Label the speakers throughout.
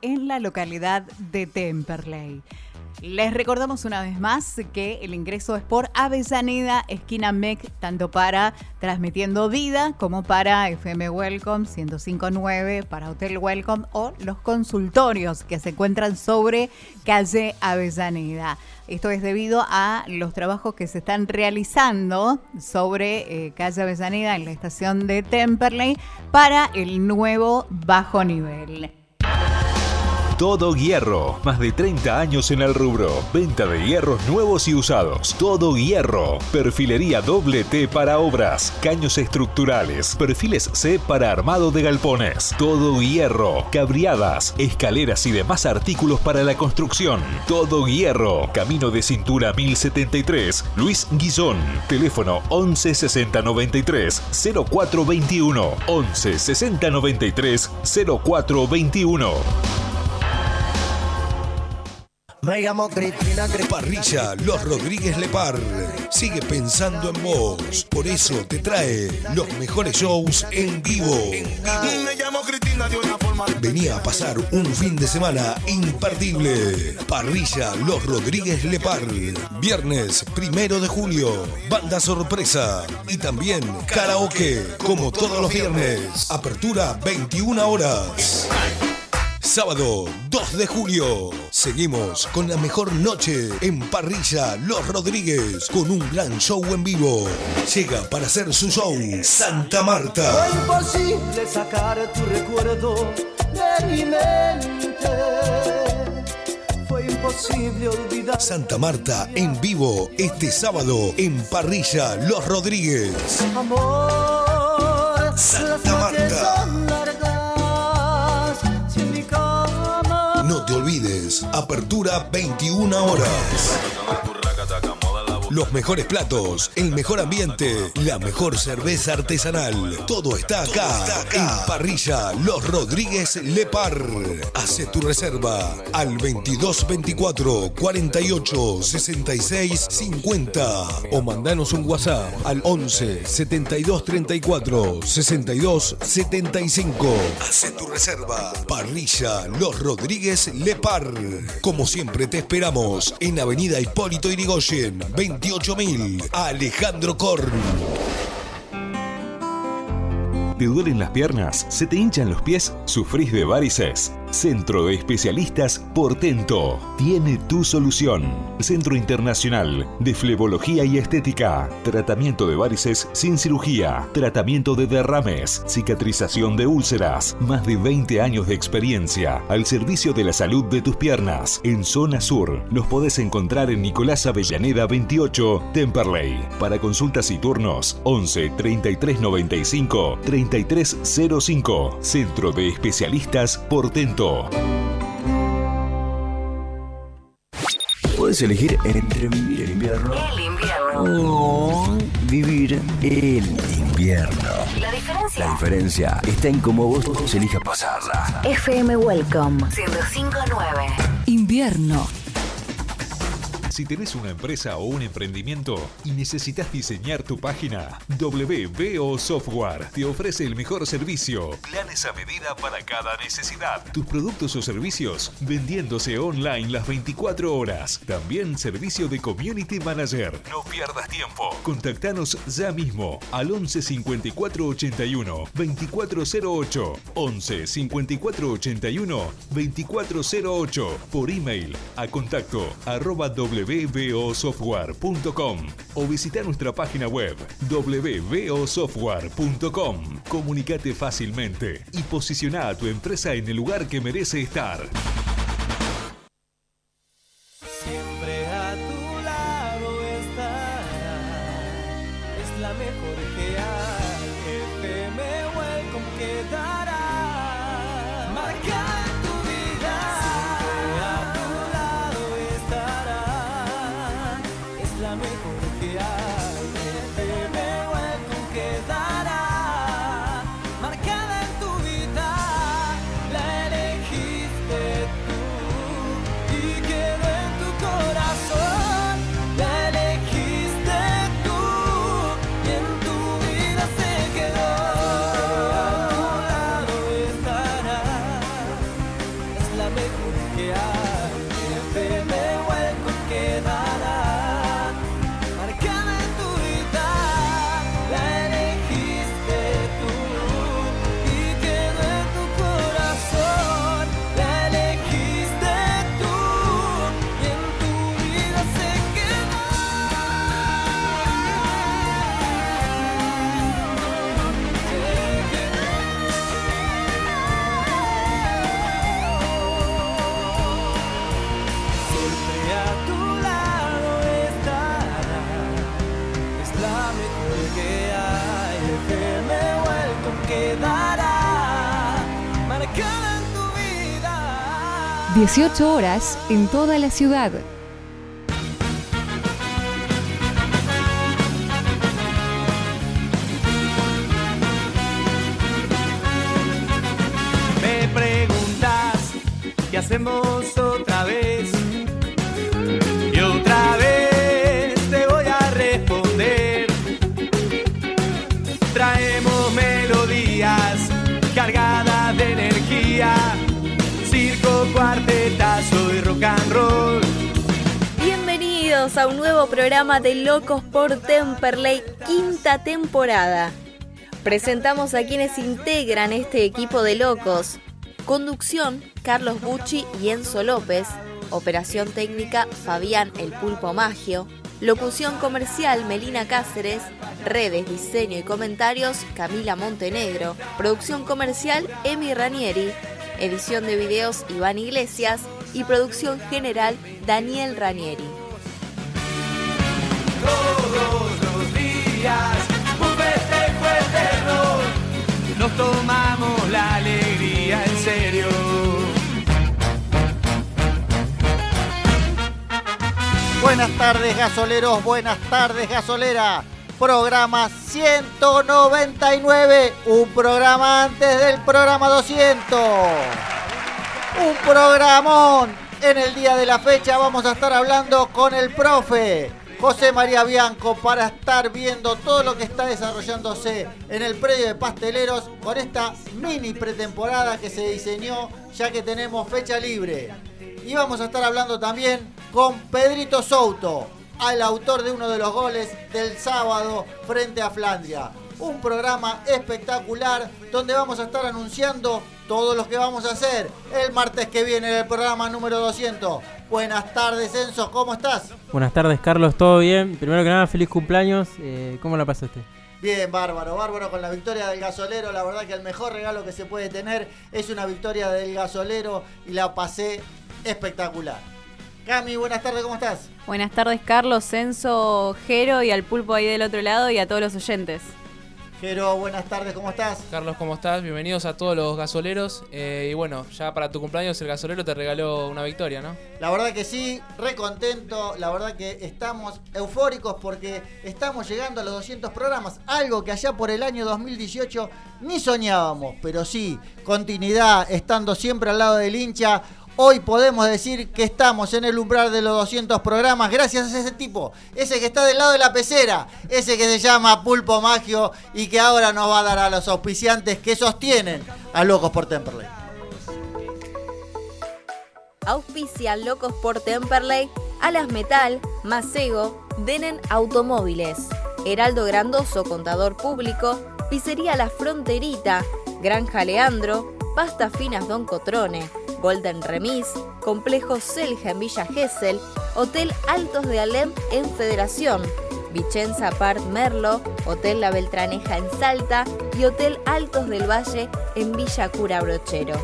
Speaker 1: en la localidad de Temperley. Les recordamos una vez más que el ingreso es por Avellaneda, esquina MEC, tanto para Transmitiendo Vida como para FM Welcome 1059, para Hotel Welcome o los consultorios que se encuentran sobre calle Avellaneda. Esto es debido a los trabajos que se están realizando sobre eh, calle Avellaneda en la estación de Temperley para el nuevo bajo nivel.
Speaker 2: Todo Hierro. Más de 30 años en el rubro. Venta de hierros nuevos y usados. Todo Hierro. Perfilería doble T para obras. Caños estructurales. Perfiles C para armado de galpones. Todo Hierro. Cabriadas. Escaleras y demás artículos para la construcción. Todo Hierro. Camino de Cintura 1073. Luis Guizón. Teléfono 11 60 93 0421. 11 60 93 0421.
Speaker 3: Me llamo Cristina
Speaker 4: Parrilla Los Rodríguez Lepar. Sigue pensando en vos. Por eso te trae los mejores shows en vivo.
Speaker 3: Me llamo Cristina de una forma.
Speaker 4: Venía a pasar un fin de semana imperdible. Parrilla Los Rodríguez Lepar. Viernes primero de julio. Banda sorpresa. Y también karaoke. Como todos los viernes. Apertura 21 horas. Sábado 2 de julio. Seguimos con la mejor noche en Parrilla Los Rodríguez con un gran show en vivo. Llega para hacer su show Santa Marta.
Speaker 3: Fue imposible sacar tu recuerdo de mi mente. Fue imposible olvidar.
Speaker 4: Santa Marta en vivo este sábado en Parrilla Los Rodríguez.
Speaker 3: Amor,
Speaker 4: Santa Marta. Apertura 21 horas. Los mejores platos, el mejor ambiente, la mejor cerveza artesanal. Todo está acá, en Parrilla Los Rodríguez Lepar. Hace tu reserva al 2224 48 66 50 o mandanos un WhatsApp al 11 72 34 62 75. Hace tu reserva. Parrilla Los Rodríguez Lepar. Como siempre te esperamos en Avenida Hipólito Irigoyen, 28000. Alejandro Korn.
Speaker 2: ¿Te duelen las piernas? ¿Se te hinchan los pies? ¿Sufrís de varices? Centro de Especialistas Portento tiene tu solución. Centro Internacional de Flebología y Estética. Tratamiento de varices sin cirugía. Tratamiento de derrames. Cicatrización de úlceras. Más de 20 años de experiencia al servicio de la salud de tus piernas. En Zona Sur nos podés encontrar en Nicolás Avellaneda 28, Temperley. Para consultas y turnos 11 33 95 3305. Centro de Especialistas Portento.
Speaker 5: Puedes elegir entre vivir el invierno
Speaker 6: El invierno.
Speaker 5: o vivir el invierno.
Speaker 6: La diferencia.
Speaker 5: La diferencia está en cómo vos elijas pasarla.
Speaker 6: FM Welcome 1059.
Speaker 1: Invierno.
Speaker 2: Si tenés una empresa o un emprendimiento y necesitas diseñar tu página, WBO Software te ofrece el mejor servicio. Planes a medida para cada necesidad. Tus productos o servicios vendiéndose online las 24 horas. También servicio de Community Manager. No pierdas tiempo. Contactanos ya mismo al 11 54 81 2408. 11 54 81 2408. Por email a contacto arroba wbosoftware.com o visita nuestra página web wbosoftware.com. Comunicate fácilmente y posiciona a tu empresa en el lugar que merece estar.
Speaker 7: 18 horas en toda la ciudad.
Speaker 3: Me preguntas qué hacemos otra A
Speaker 8: un nuevo programa de Locos por Temperley, quinta temporada. Presentamos a quienes integran este equipo de locos. Conducción, Carlos Bucci y Enzo López. Operación técnica, Fabián El Pulpo Magio. Locución comercial, Melina Cáceres. Redes, diseño y comentarios, Camila Montenegro. Producción comercial, Emi Ranieri. Edición de videos, Iván Iglesias. Y producción general, Daniel Ranieri.
Speaker 3: Días un festejo eterno. Nos tomamos la alegría en serio.
Speaker 9: Buenas tardes gasoleros, buenas tardes gasolera. Programa 199, un programa antes del programa 200. Un programón. En el día de la fecha vamos a estar hablando con el profe José María Bianco para estar viendo todo lo que está desarrollándose en el predio de pasteleros con esta mini pretemporada que se diseñó ya que tenemos fecha libre. Y vamos a estar hablando también con Pedrito Souto, al autor de uno de los goles del sábado frente a Flandria. Un programa espectacular donde vamos a estar anunciando todo lo que vamos a hacer el martes que viene en el programa número 200. Buenas tardes, Enzo, ¿cómo estás?
Speaker 10: Buenas tardes, Carlos, ¿todo bien? Primero que nada, feliz cumpleaños. Eh, ¿Cómo la pasaste?
Speaker 9: Bien, bárbaro, bárbaro con la victoria del gasolero. La verdad que el mejor regalo que se puede tener es una victoria del gasolero y la pasé espectacular. Cami, buenas tardes, ¿cómo estás?
Speaker 11: Buenas tardes, Carlos, Censo, Jero y al pulpo ahí del otro lado y a todos los oyentes.
Speaker 9: Jero, buenas tardes, ¿cómo estás?
Speaker 12: Carlos, ¿cómo estás? Bienvenidos a todos los gasoleros. Eh, y bueno, ya para tu cumpleaños el gasolero te regaló una victoria, ¿no?
Speaker 9: La verdad que sí, re contento, la verdad que estamos eufóricos porque estamos llegando a los 200 programas, algo que allá por el año 2018 ni soñábamos, pero sí, continuidad, estando siempre al lado del hincha. Hoy podemos decir que estamos en el umbral de los 200 programas gracias a ese tipo, ese que está del lado de la pecera, ese que se llama Pulpo Magio y que ahora nos va a dar a los auspiciantes que sostienen a Locos por Temperley.
Speaker 8: Auspicia Locos por Temperley, Alas Metal, Macego, Denen Automóviles, Heraldo Grandoso, Contador Público, Pizzería La Fronterita, Granja Leandro, Pasta Finas Don Cotrone, Golden Remis, Complejo Selja en Villa Gesell, Hotel Altos de Alem en Federación, Vicenza Part Merlo, Hotel La Beltraneja en Salta y Hotel Altos del Valle en Villa Cura Brochero.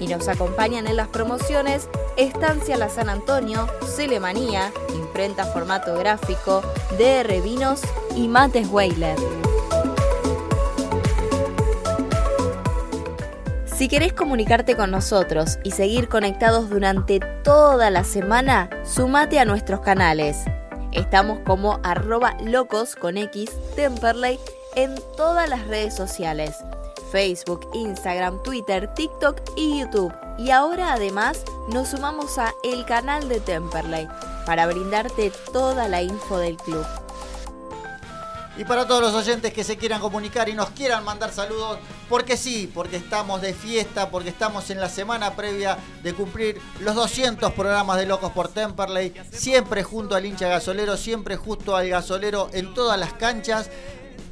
Speaker 8: Y nos acompañan en las promociones Estancia La San Antonio, Celemanía, Imprenta Formato Gráfico, DR Vinos y Mates Weiler. Si querés comunicarte con nosotros y seguir conectados durante toda la semana, sumate a nuestros canales. Estamos como arroba locos con Temperley en todas las redes sociales. Facebook, Instagram, Twitter, TikTok y YouTube. Y ahora además nos sumamos a el canal de Temperley para brindarte toda la info del club.
Speaker 9: Y para todos los oyentes que se quieran comunicar y nos quieran mandar saludos, Porque sí, porque estamos de fiesta, porque estamos en la semana previa de cumplir los 200 programas de Locos por Temperley, siempre junto al hincha gasolero, siempre justo al gasolero en todas las canchas.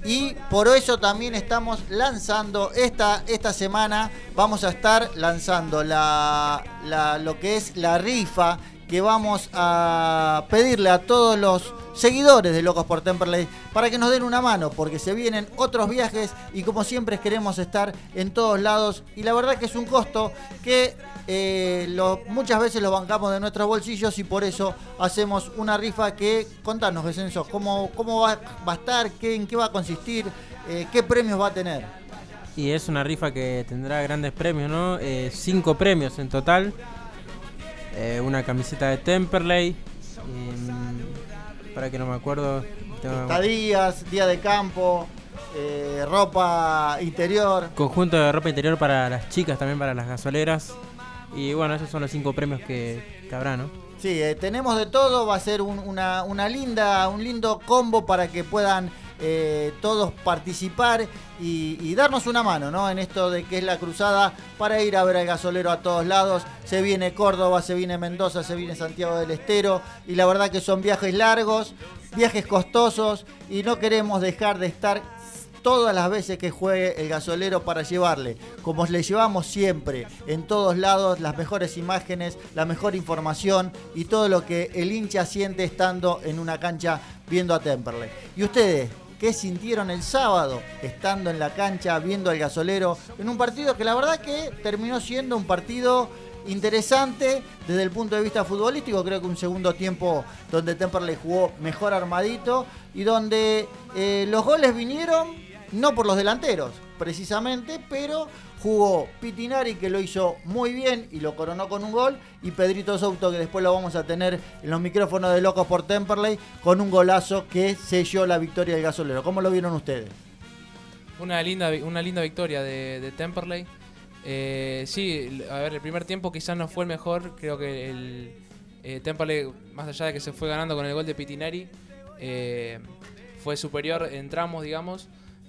Speaker 9: Y por eso también estamos lanzando esta, esta semana, vamos a estar lanzando la, lo que es la rifa que vamos a pedirle a todos los seguidores de Locos por Temperley para que nos den una mano, porque se vienen otros viajes y como siempre queremos estar en todos lados y la verdad que es un costo que eh, muchas veces lo bancamos de nuestros bolsillos y por eso hacemos una rifa que, contanos, Becenzo, ¿cómo, cómo va, va a estar? ¿Qué, ¿En qué va a consistir? Eh, ¿Qué premios va a tener?
Speaker 10: Y es una rifa que tendrá grandes premios, ¿no? Eh, cinco premios en total. Eh, una camiseta de Temperley. y, para que no me acuerdo.
Speaker 9: Estadías, día de campo, eh, ropa interior.
Speaker 10: Conjunto de ropa interior para las chicas, también para las gasoleras. Y bueno, esos son los cinco premios que, que habrá, ¿no?
Speaker 9: Sí, eh, tenemos de todo, va a ser un, una, una linda, un lindo combo para que puedan eh, todos participar y, darnos una mano, ¿no? En esto de que es la cruzada para ir a ver al gasolero a todos lados. Se viene Córdoba, se viene Mendoza, se viene Santiago del Estero y la verdad que son viajes largos, viajes costosos y no queremos dejar de estar todas las veces que juegue el gasolero para llevarle, como le llevamos siempre, en todos lados, las mejores imágenes, la mejor información y todo lo que el hincha siente estando en una cancha viendo a Temperley. ¿Y ustedes? ¿Qué sintieron el sábado estando en la cancha viendo al gasolero en un partido que la verdad que terminó siendo un partido interesante desde el punto de vista futbolístico. Creo que un segundo tiempo donde Temperley jugó mejor armadito y donde eh, los goles vinieron no por los delanteros, precisamente, pero jugó Pitinari que lo hizo muy bien y lo coronó con un gol y Pedrito Souto que después lo vamos a tener en los micrófonos de Locos por Temperley con un golazo que selló la victoria del gasolero. ¿Cómo lo vieron ustedes?
Speaker 12: Una linda, una linda victoria de, Temperley. Eh, sí, a ver, el primer tiempo quizás no fue el mejor. Creo que el eh, Temperley, más allá de que se fue ganando con el gol de Pitinari, eh, fue superior en tramos, digamos.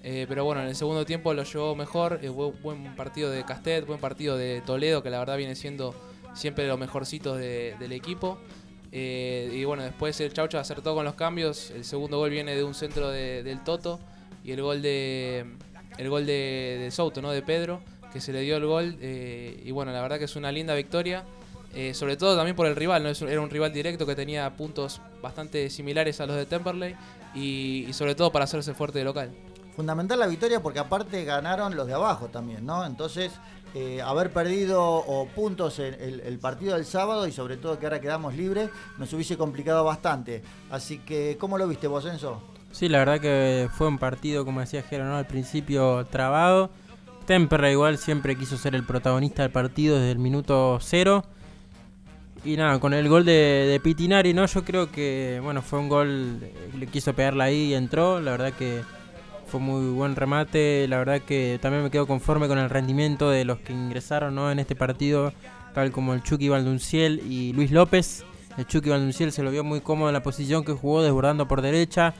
Speaker 12: Eh, pero bueno, en el segundo tiempo lo llevó mejor. Eh, bu- buen partido de Castet, buen partido de Toledo, que la verdad viene siendo siempre de los mejorcitos de- del equipo. Eh, y bueno, después el Chaucha acertó con los cambios. El segundo gol viene de un centro de- del Toto. Y el gol de el gol de, de Souto, ¿no? De Pedro, que se le dio el gol. eh, y bueno, la verdad que es una linda victoria. sobre todo también por el rival, ¿no? Era un rival directo que tenía puntos bastante similares a los de Temperley. Y sobre todo para hacerse fuerte de local.
Speaker 9: Fundamental la victoria porque aparte ganaron los de abajo también, ¿no? Entonces, eh, haber perdido puntos en el, partido del sábado y sobre todo que ahora quedamos libres, nos hubiese complicado bastante. Así que, ¿cómo lo viste vos, Enzo?
Speaker 10: Sí, la verdad que fue un partido, como decía Jero, ¿no? al principio trabado. Temperley igual siempre quiso ser el protagonista del partido desde el minuto cero. Y nada, con el gol de, de Pitinari, ¿no? Yo creo que, bueno, fue un gol, eh, le quiso pegarla ahí y entró. La verdad que fue muy buen remate. La verdad que también me quedo conforme con el rendimiento de los que ingresaron, ¿no? En este partido, tal como el Chucky Valdunciel y Luis López. El Chucky Valdunciel se lo vio muy cómodo en la posición que jugó, desbordando por derecha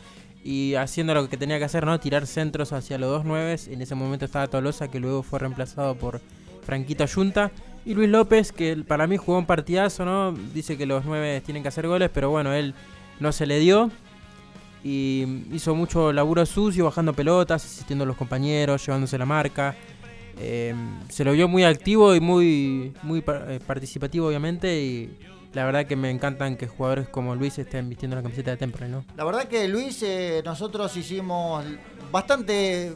Speaker 10: y haciendo lo que tenía que hacer, ¿no? Tirar centros hacia los dos nueves. En ese momento estaba Tolosa, que luego fue reemplazado por Franquito Ayunta. Y Luis López, que para mí jugó un partidazo, ¿no? Dice que los nueve tienen que hacer goles, pero bueno, él no se le dio. Y hizo mucho laburo sucio, bajando pelotas, asistiendo a los compañeros, llevándose la marca. Eh, se lo vio muy activo y muy, muy eh, participativo, obviamente. Y la verdad que me encantan que jugadores como Luis estén vistiendo la camiseta de Temple, ¿no?
Speaker 9: La verdad que Luis, eh, nosotros hicimos bastante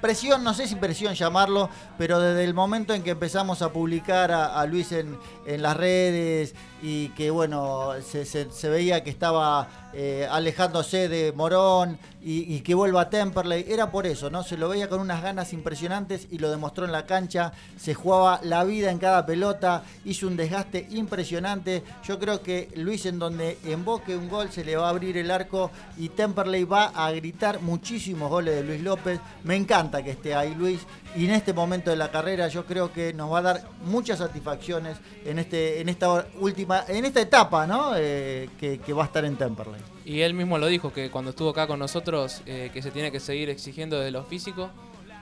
Speaker 9: presión, no sé si presión llamarlo, pero desde el momento en que empezamos a publicar a, Luis en, en las redes y que bueno, se- se veía que estaba eh, alejándose de Morón y, y que vuelva a Temperley, era por eso, ¿no? Se lo veía con unas ganas impresionantes y lo demostró en la cancha, se jugaba la vida en cada pelota, hizo un desgaste impresionante. Yo creo que Luis en donde emboque un gol se le va a abrir el arco y Temperley va a gritar muchísimos goles de Luis López. Me encanta que esté ahí Luis y en este momento de la carrera yo creo que nos va a dar muchas satisfacciones en este en esta última en esta etapa, ¿no? Eh, que, va a estar en Temperley.
Speaker 12: Y él mismo lo dijo, que cuando estuvo acá con nosotros, eh, que se tiene que seguir exigiendo de lo físico.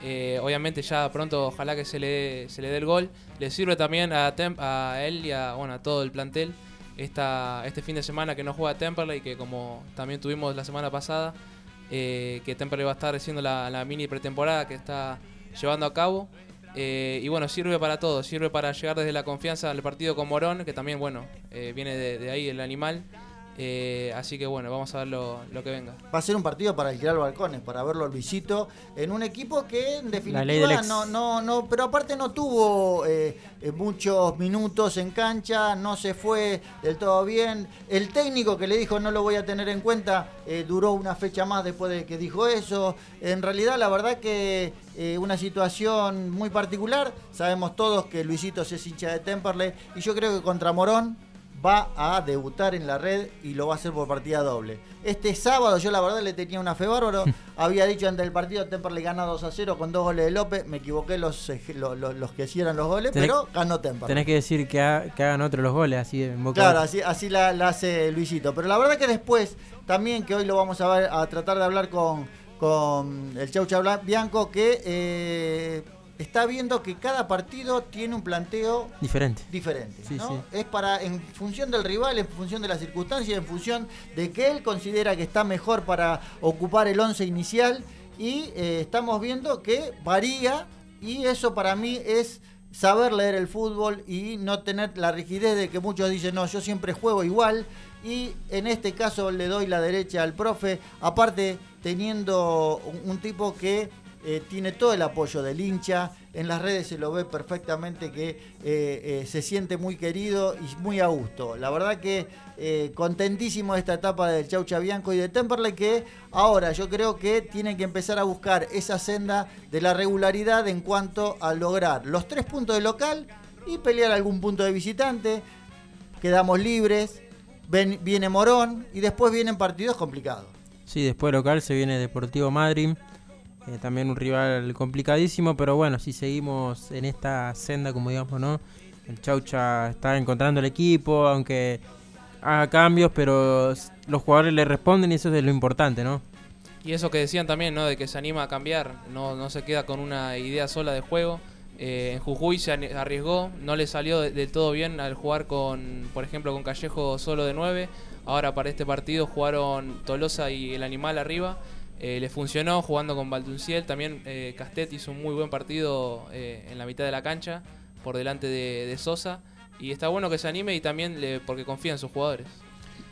Speaker 12: Eh, obviamente ya pronto ojalá que se le, se le dé el gol. Le sirve también a, Tem- a él y a, bueno, a todo el plantel esta, este fin de semana que no juega Temperley, que como también tuvimos la semana pasada, que Temperley va a estar haciendo la mini pretemporada que está llevando a cabo. Eh, y bueno, sirve para todo, sirve para llegar desde la confianza al partido con Morón, que también, bueno, eh, viene de, de ahí el animal. Eh, así que bueno, vamos a ver lo, lo que venga.
Speaker 9: Va a ser un partido para alquilar balcones, para verlo Luisito, en un equipo que en
Speaker 10: ley del
Speaker 9: definitiva no, no, no, pero aparte no tuvo eh, eh, muchos minutos en cancha, no se fue del todo bien. El técnico que le dijo no lo voy a tener en cuenta, eh, duró una fecha más después de que dijo eso. En realidad, la verdad que eh, una situación muy particular. Sabemos todos que Luisito es hincha de Temperley y yo creo que contra Morón va a debutar en la red y lo va a hacer por partida doble. Este sábado yo la verdad le tenía una fe bárbaro. Había dicho antes del partido Temperley gana 2 a 0 con dos goles de López. Me equivoqué los, eh, lo- lo- los, que hicieran los goles,
Speaker 10: Tenés-
Speaker 9: pero ganó Temperley.
Speaker 10: Tenés que decir que, ha- que hagan otros los goles, así en boca
Speaker 9: Claro, así, así la, la hace Luisito. Pero la verdad que después, también que hoy lo vamos a ver, a tratar de hablar con, con el Chaucha Bla- Bianco, que eh, está viendo que cada partido tiene un planteo
Speaker 10: diferente.
Speaker 9: diferente.
Speaker 10: Sí,
Speaker 9: ¿no?
Speaker 10: sí.
Speaker 9: Es para, en función del rival, en función de las circunstancias, en función de que él considera que está mejor para ocupar el once inicial. Y eh, estamos viendo que varía y eso para mí es saber leer el fútbol y no tener la rigidez de que muchos dicen, no, yo siempre juego igual. Y en este caso le doy la derecha al profe, aparte teniendo un tipo que eh, tiene todo el apoyo del hincha, en las redes se lo ve perfectamente que eh, eh, se siente muy querido y muy a gusto. La verdad que contentísimo de esta etapa del Chaucha Bianco y de Temperley que ahora yo creo que tienen que empezar a buscar esa senda de la regularidad en cuanto a lograr los tres puntos de local y pelear algún punto de visitante. Quedamos libres, viene Morón y después vienen partidos complicados.
Speaker 10: Sí, después local se viene Deportivo Madrid. Eh, también un rival complicadísimo, pero bueno, si seguimos en esta senda, como digamos, ¿no? El Chaucha está encontrando el equipo, aunque haga cambios, pero los jugadores le responden y eso es lo importante, ¿no?
Speaker 12: Y eso que decían también, ¿no? De que se anima a cambiar, no, no se queda con una idea sola de juego. Eh, en Jujuy se arriesgó, no le salió de- del todo bien al jugar con, por ejemplo, con Callejo solo de 9. Ahora para este partido jugaron Tolosa y el Animal arriba. Eh, le funcionó jugando con Baldunciel. También eh, Castet hizo un muy buen partido eh, en la mitad de la cancha, por delante de, Sosa. Y está bueno que se anime y también le- porque confía en sus jugadores.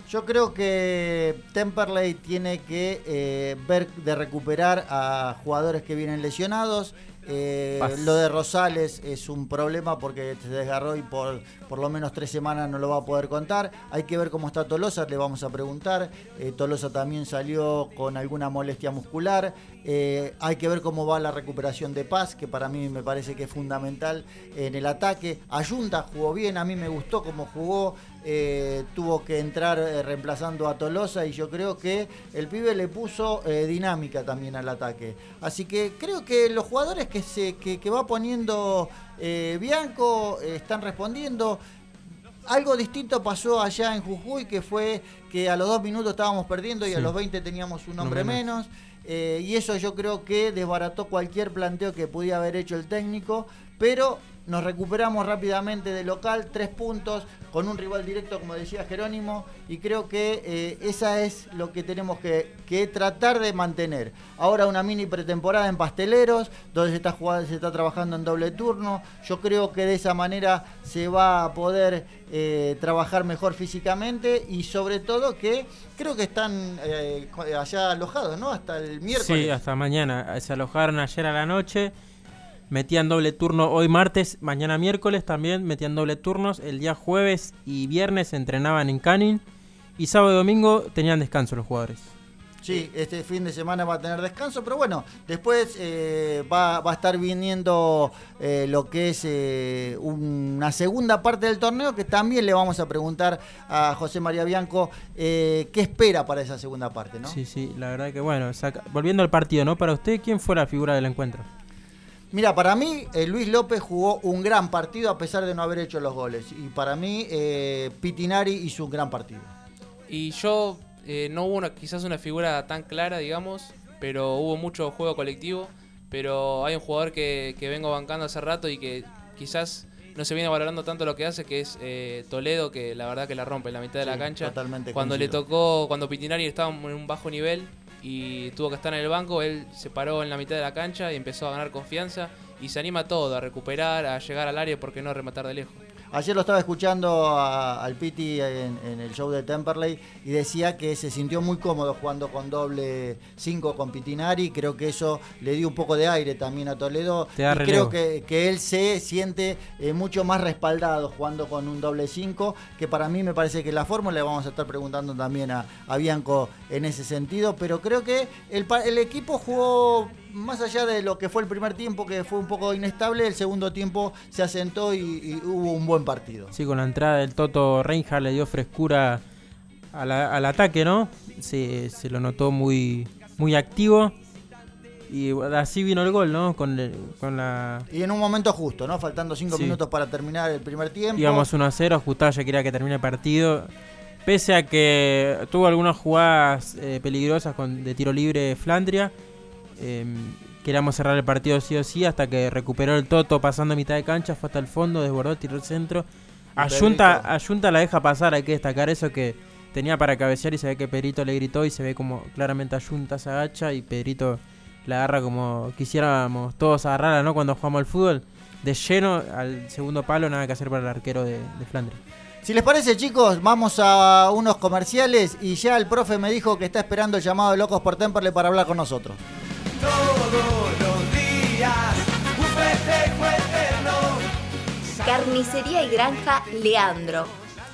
Speaker 9: Yo creo que Temperley tiene que ver de recuperar a jugadores que vienen lesionados. Eh, lo de Rosales es un problema porque se desgarró y por por lo menos tres semanas no lo va a poder contar. Hay que ver cómo está Tolosa, le vamos a preguntar. Eh, Tolosa también salió con alguna molestia muscular. Eh, hay que ver cómo va la recuperación de Paz, que para mí me parece que es fundamental en el ataque. Ayunta jugó bien, a mí me gustó cómo jugó. Eh, tuvo que entrar eh, reemplazando a Tolosa y yo creo que el pibe le puso eh, dinámica también al ataque. Así que creo que los jugadores que, se, que, que va poniendo Bianco están respondiendo. Algo distinto pasó allá en Jujuy, que fue que a los dos minutos estábamos perdiendo y a los 20 teníamos un hombre
Speaker 10: menos.
Speaker 9: menos. Y eso yo creo que desbarató cualquier planteo que pudiera haber hecho el técnico, pero nos recuperamos rápidamente de local, tres puntos, con un rival directo, como decía Jerónimo, y creo que eh, esa es lo que tenemos que, tratar de mantener. Ahora una mini pretemporada en Pasteleros, donde se está, jugando, se está trabajando en doble turno, yo creo que de esa manera se va a poder eh, trabajar mejor físicamente y sobre todo que creo que están eh, allá alojados, ¿no? Hasta el miércoles.
Speaker 10: Sí, hasta mañana. Se alojaron ayer a la noche. Metían doble turno hoy martes, mañana miércoles también metían doble turnos. El día jueves y viernes entrenaban en Canning. Y sábado y domingo tenían descanso los jugadores.
Speaker 9: Sí, este fin de semana va a tener descanso, pero bueno, después eh, va, va a estar viniendo eh, lo que es eh, una segunda parte del torneo que también le vamos a preguntar a José María Bianco eh, qué espera para esa segunda parte, ¿no?
Speaker 10: Sí, sí, la verdad que bueno. saca- Volviendo al partido, ¿no? Para usted, ¿quién fue la figura del encuentro?
Speaker 9: Mira, para mí eh, Luis López jugó un gran partido a pesar de no haber hecho los goles. Y para mí eh, Pitinari hizo un gran partido.
Speaker 12: Y yo, eh, no hubo una, quizás una figura tan clara, digamos, pero hubo mucho juego colectivo. pero hay un jugador que, que vengo bancando hace rato y que quizás no se viene valorando tanto lo que hace, que es eh, Toledo, que la verdad que la rompe en la mitad de la cancha.
Speaker 9: totalmente
Speaker 12: cuando le tocó, cuando Pitinari estaba en un bajo nivel y tuvo que estar en el banco, él se paró en la mitad de la cancha y empezó a ganar confianza y se anima a todo, a recuperar, a llegar al área, porque no rematar de lejos.
Speaker 9: Ayer lo estaba escuchando a- al Piti en, en el show de Temperley y decía que se sintió muy cómodo jugando con doble 5 con Pitinari. Creo que eso le dio un poco de aire también a Toledo.
Speaker 10: Te da
Speaker 9: y creo que, que él se siente eh, mucho más respaldado jugando con un doble 5, que para mí me parece que la fórmula le vamos a estar preguntando también a, a Bianco en ese sentido. Pero creo que el, el equipo jugó más allá de lo que fue el primer tiempo, que fue un poco inestable, el segundo tiempo se asentó y, y hubo un buen partido.
Speaker 10: Sí, con la entrada del Toto Reinhardt le dio frescura a la- al ataque, ¿no? Se, se lo notó muy, muy activo. Y así vino el gol, ¿no? Con, el- con la...
Speaker 9: Y en un momento justo, ¿no? Faltando cinco
Speaker 10: Sí.
Speaker 9: minutos para terminar el primer tiempo.
Speaker 10: Íbamos 1 a 0, Gustavo ya quería que termine el partido. Pese a que tuvo algunas jugadas eh, peligrosas con, de tiro libre Flandria, eh, queríamos cerrar el partido sí o sí hasta que recuperó el Toto pasando a mitad de cancha, fue hasta el fondo, desbordó, tiró el centro. Ayunta, Ayunta la deja pasar, hay que destacar eso que tenía para cabecear y se ve que Pedrito le gritó y se ve como claramente Ayunta se agacha y Pedrito la agarra como quisiéramos todos agarrarla, ¿no? Cuando jugamos al fútbol, de lleno al segundo palo, nada que hacer para el arquero de, de Flandria.
Speaker 9: Si les parece, chicos, vamos a unos comerciales y ya el profe me dijo que está esperando el llamado de Locos por Temperley para hablar con nosotros.
Speaker 3: Todos los días, un festejo.
Speaker 8: Carnicería y Granja Leandro.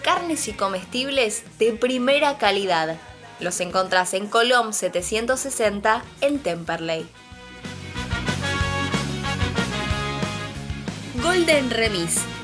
Speaker 8: Carnes y comestibles de primera calidad. Los encontrás en Colom 760 en Temperley. Golden Remis.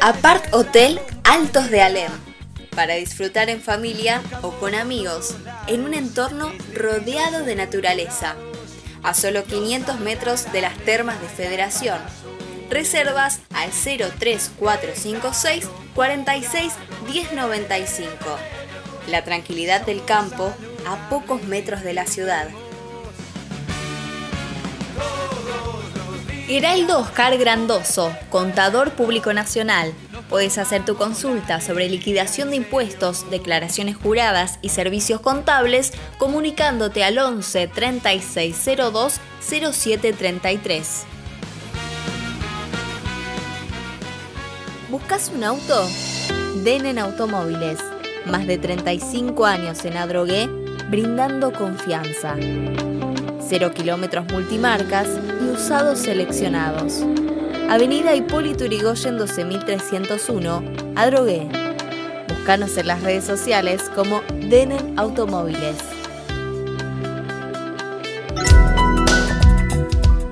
Speaker 8: Apart Hotel Altos de Alem. Para disfrutar en familia o con amigos, en un entorno rodeado de naturaleza. A solo 500 metros de las termas de Federación. Reservas al 03456 46 1095. La tranquilidad del campo a pocos metros de la ciudad. Heraldo Oscar Grandoso, contador público nacional. Puedes hacer tu consulta sobre liquidación de impuestos, declaraciones juradas y servicios contables comunicándote al 11 3602 0733. ¿Buscas un auto? Denen Automóviles. Más de 35 años en Adrogué, brindando confianza. Cero kilómetros multimarcas y usados seleccionados. Avenida Hipólito Yrigoyen 12301, Adrogué. Búscanos en las redes sociales como Denen Automóviles.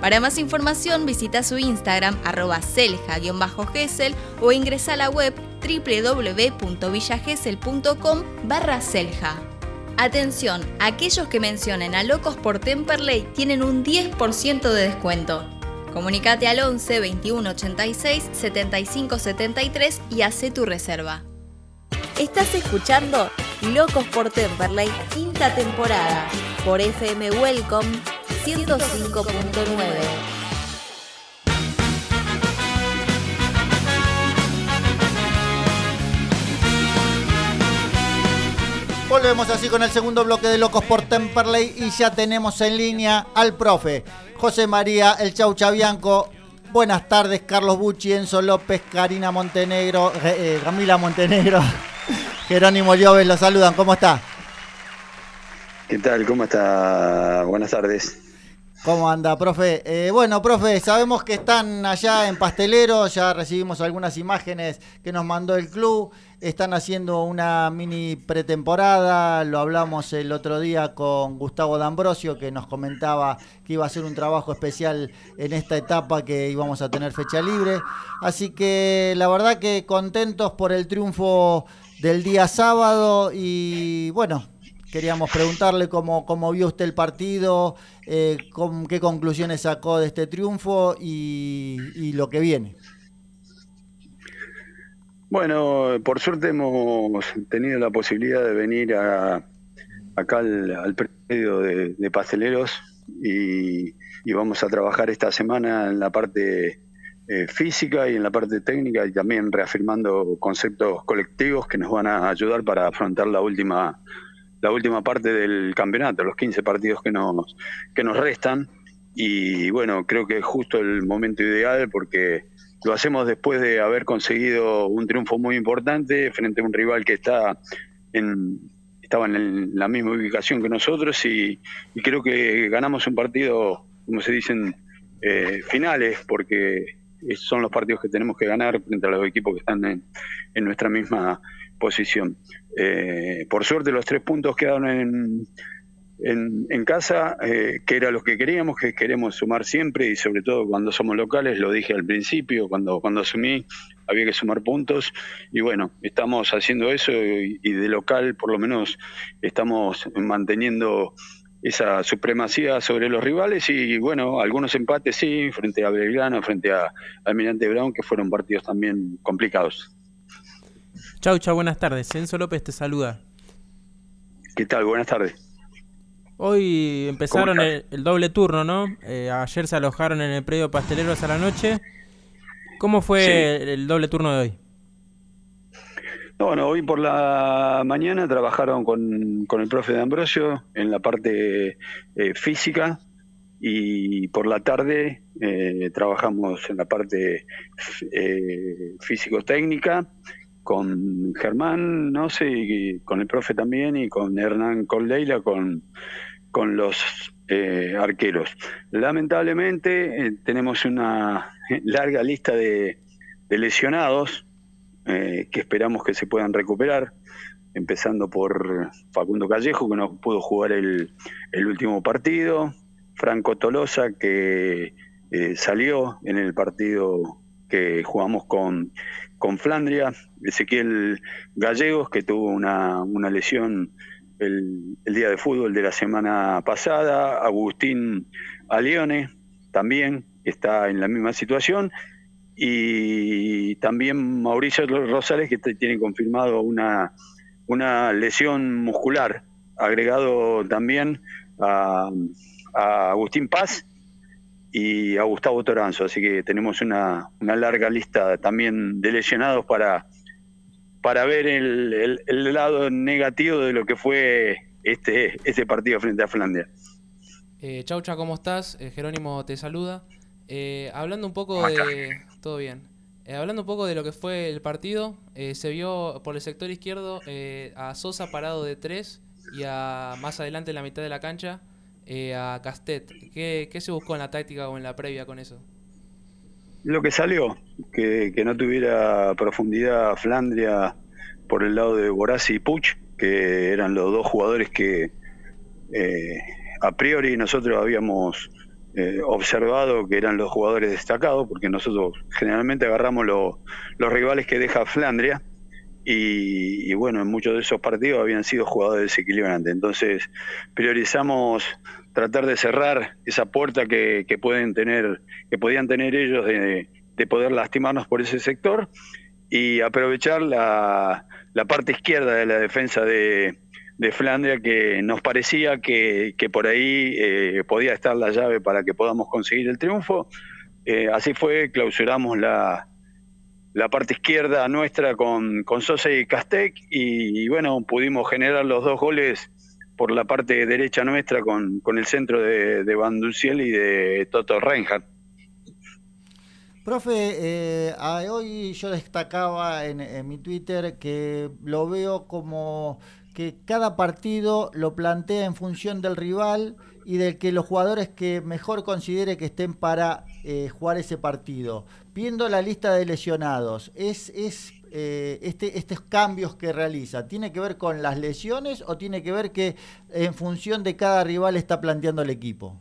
Speaker 8: Para más información visita su Instagram arroba selja-gesel o ingresa a la web www.villagesel.com barra selja. Atención, aquellos que mencionen a Locos por Temperley tienen un 10% de descuento. Comunicate al 11 21 86 75 73 y hace tu reserva. Estás escuchando Locos por Temperley, quinta temporada, por FM Welcome 105.9.
Speaker 9: Volvemos así con el segundo bloque de Locos por Temperley y ya tenemos en línea al profe José María El Chau Chabianco. Buenas tardes, Carlos Bucci, Enzo López, Karina Montenegro, eh, Camila Montenegro, Jerónimo Lloves, los saludan. ¿Cómo está?
Speaker 13: ¿Qué tal? ¿Cómo está? Buenas tardes.
Speaker 9: ¿Cómo anda, profe? Eh, bueno, profe, sabemos que están allá en Pastelero, ya recibimos algunas imágenes que nos mandó el club, están haciendo una mini pretemporada, lo hablamos el otro día con Gustavo D'Ambrosio, que nos comentaba que iba a ser un trabajo especial en esta etapa que íbamos a tener fecha libre, así que la verdad que contentos por el triunfo del día sábado y bueno, Queríamos preguntarle cómo, cómo vio usted el partido, eh, qué conclusiones sacó de este triunfo y, y, lo que viene.
Speaker 13: Bueno, por suerte hemos tenido la posibilidad de venir a, acá al, al predio de, de pasteleros y, y, vamos a trabajar esta semana en la parte eh, física y en la parte técnica y también reafirmando conceptos colectivos que nos van a ayudar para afrontar la última la última parte del campeonato, los 15 partidos que nos, que nos restan. Y bueno, creo que es justo el momento ideal porque lo hacemos después de haber conseguido un triunfo muy importante frente a un rival que está en, estaba en la misma ubicación que nosotros y, y creo que ganamos un partido, como se dicen, eh, finales, porque son los partidos que tenemos que ganar frente a los equipos que están en, en nuestra misma posición. Eh, por suerte los tres puntos quedaron en, en, en casa, eh, que era lo que queríamos, que queremos sumar siempre y sobre todo cuando somos locales, lo dije al principio, cuando, cuando asumí había que sumar puntos y bueno, estamos haciendo eso y de local por lo menos estamos manteniendo esa supremacía sobre los rivales y bueno, algunos empates sí, frente a Belgrano, frente a Almirante Brown, que fueron partidos también complicados.
Speaker 10: Chau, chau, buenas tardes. Enzo López te saluda.
Speaker 13: ¿Qué tal? Buenas tardes.
Speaker 10: Hoy empezaron el, el, doble turno, ¿no? Eh, ayer se alojaron en el predio Pasteleros a la noche. ¿Cómo fue sí. el doble turno de hoy?
Speaker 13: No, bueno, hoy por la mañana trabajaron con, con el profe de Ambrosio en la parte eh, física y por la tarde eh, trabajamos en la parte eh, físico-técnica con Germán, no sé, con el profe también y con Hernán Coldeila, con, con los eh, arqueros. Lamentablemente eh, tenemos una larga lista de, de lesionados eh, que esperamos que se puedan recuperar, empezando por Facundo Callejo, que no pudo jugar el, el último partido, Franco Tolosa, que eh, salió en el partido que jugamos con, con Flandria, Ezequiel Gallegos, que tuvo una, una lesión el, el, día de fútbol de la semana pasada, Agustín Alione también está en la misma situación, y también Mauricio Rosales, que tiene confirmado una, una lesión muscular, agregado también a, a Agustín Paz y a Gustavo Toranzo, así que tenemos una, una larga lista también de lesionados para, para ver el, el, el, lado negativo de lo que fue este, este partido frente a Flandia.
Speaker 12: Eh, Chaucha, ¿cómo estás? Eh, Jerónimo te saluda. Eh, hablando un poco de... Todo bien. Eh, hablando un poco de lo que fue el partido, eh, se vio por el sector izquierdo a Sosa parado de tres y a más adelante en la mitad de la cancha a Castet. ¿Qué, ¿Qué, se buscó en la táctica o en la previa con eso?
Speaker 13: Lo que salió, que, que no tuviera profundidad Flandria por el lado de Borazzi y Puch, que eran los dos jugadores que eh, a priori nosotros habíamos eh, observado que eran los jugadores destacados, porque nosotros generalmente agarramos lo, los rivales que deja Flandria y, y, bueno, en muchos de esos partidos habían sido jugadores desequilibrantes. Entonces priorizamos tratar de cerrar esa puerta que, que pueden tener, que podían tener ellos de, de, poder lastimarnos por ese sector y aprovechar la, la parte izquierda de la defensa de, de Flandria que nos parecía que, que por ahí eh, podía estar la llave para que podamos conseguir el triunfo. Eh, así fue, clausuramos la, la parte izquierda nuestra con, con Sosa y Castec y, bueno, pudimos generar los dos goles por la parte derecha nuestra con, con el centro de, Van Duciel y de Toto Reinhardt.
Speaker 9: Profe, eh, hoy yo destacaba en mi Twitter que lo veo como que cada partido lo plantea en función del rival y del que los jugadores que mejor considere que estén para eh, jugar ese partido. Viendo la lista de lesionados, ¿es, es eh, este, estos cambios que realiza, tiene que ver con las lesiones o tiene que ver que en función de cada rival está planteando el equipo?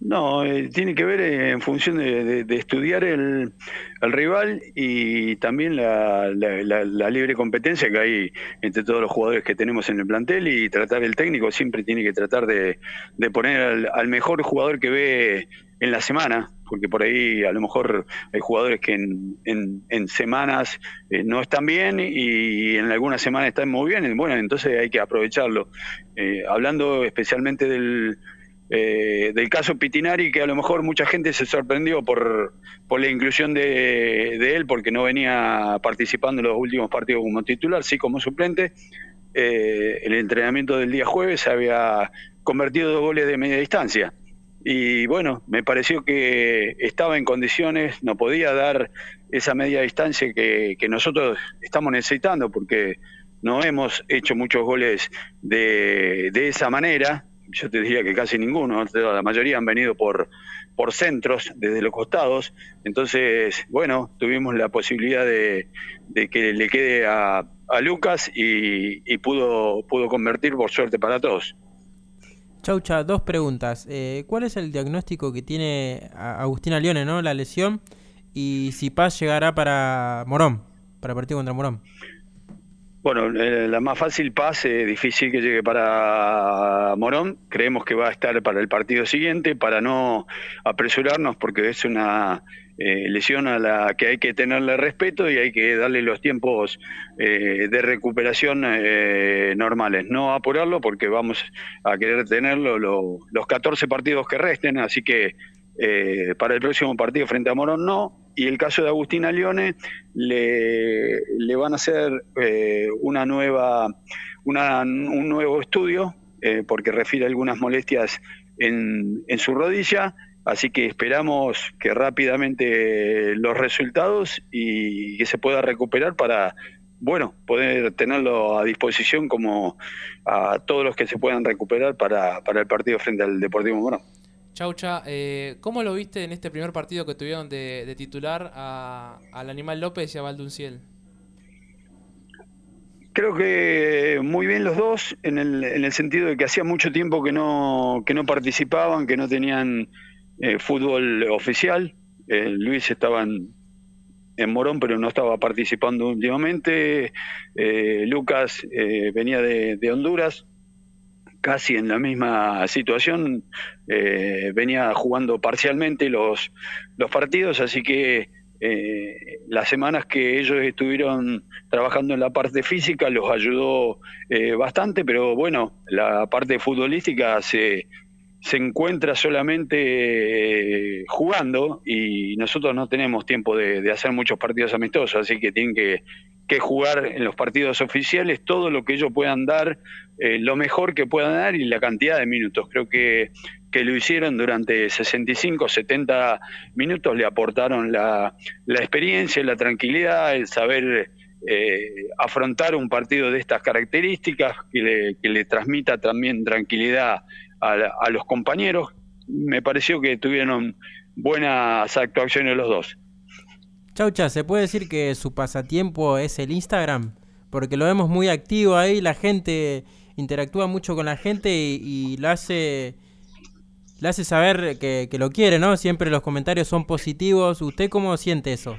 Speaker 13: No, eh, tiene que ver en función de, estudiar el, rival y también la, la, la, libre competencia que hay entre todos los jugadores que tenemos en el plantel y tratar el técnico siempre tiene que tratar de, de poner al, al, mejor jugador que ve en la semana, porque por ahí a lo mejor hay jugadores que en, en, en semanas eh, no están bien y en algunas semanas están muy bien, bueno, entonces hay que aprovecharlo. Eh, hablando especialmente del eh, del caso Pitinari, que a lo mejor mucha gente se sorprendió por, por la inclusión de, de, él, porque no venía participando en los últimos partidos como titular, sí como suplente. Eh, el entrenamiento del día jueves había convertido dos goles de media distancia. Y bueno, me pareció que estaba en condiciones, no podía dar esa media distancia que, que nosotros estamos necesitando, porque no hemos hecho muchos goles de, de esa manera, yo te diría que casi ninguno, la mayoría han venido por, por centros desde los costados, entonces, bueno, tuvimos la posibilidad de, que le quede a, a Lucas y, pudo, pudo convertir por suerte para todos.
Speaker 10: Chaucha, dos preguntas. Eh, ¿Cuál es el diagnóstico que tiene Agustina Leone, ¿no? la lesión? Y si Paz llegará para Morón, para partido contra Morón.
Speaker 13: Bueno, eh, la más fácil pase, difícil que llegue para Morón. Creemos que va a estar para el partido siguiente, para no apresurarnos, porque es una eh, lesión a la que hay que tenerle respeto y hay que darle los tiempos eh, de recuperación eh, normales. No apurarlo, porque vamos a querer tenerlo lo, los 14 partidos que resten, así que eh, para el próximo partido frente a Morón no, y el caso de Agustina Leone le, le van a hacer eh, una nueva, una, un nuevo estudio eh, porque refiere algunas molestias en, en, su rodilla, así que esperamos que rápidamente los resultados y que se pueda recuperar para bueno, poder tenerlo a disposición como a todos los que se puedan recuperar para, para el partido frente al Deportivo Morón.
Speaker 12: Chaucha, eh, ¿cómo lo viste en este primer partido que tuvieron de, titular a, al Animal López y a Valdunciel?
Speaker 13: Creo que muy bien los dos, en el, en el sentido de que hacía mucho tiempo que no, que no participaban, que no tenían eh, fútbol oficial. Eh, Luis estaba en, en, Morón, pero no estaba participando últimamente. Eh, Lucas venía de Honduras, casi en la misma situación, eh, venía jugando parcialmente los, los partidos, así que eh, las semanas que ellos estuvieron trabajando en la parte física los ayudó eh, bastante, pero bueno, la parte futbolística se, se encuentra solamente jugando y nosotros no tenemos tiempo de, de hacer muchos partidos amistosos, así que tienen que que jugar en los partidos oficiales todo lo que ellos puedan dar, eh, lo mejor que puedan dar y la cantidad de minutos. Creo que, que lo hicieron durante 65, 70 minutos, le aportaron la, la experiencia, la tranquilidad, el saber eh, afrontar un partido de estas características, que le, que le transmita también tranquilidad a, a los compañeros. Me pareció que tuvieron buenas actuaciones los dos.
Speaker 10: Chaucha, ¿se puede decir que su pasatiempo es el Instagram? Porque lo vemos muy activo ahí, la gente interactúa mucho con la gente y, y hace le hace saber que, que, lo quiere, ¿no? Siempre los comentarios son positivos. ¿Usted cómo siente eso?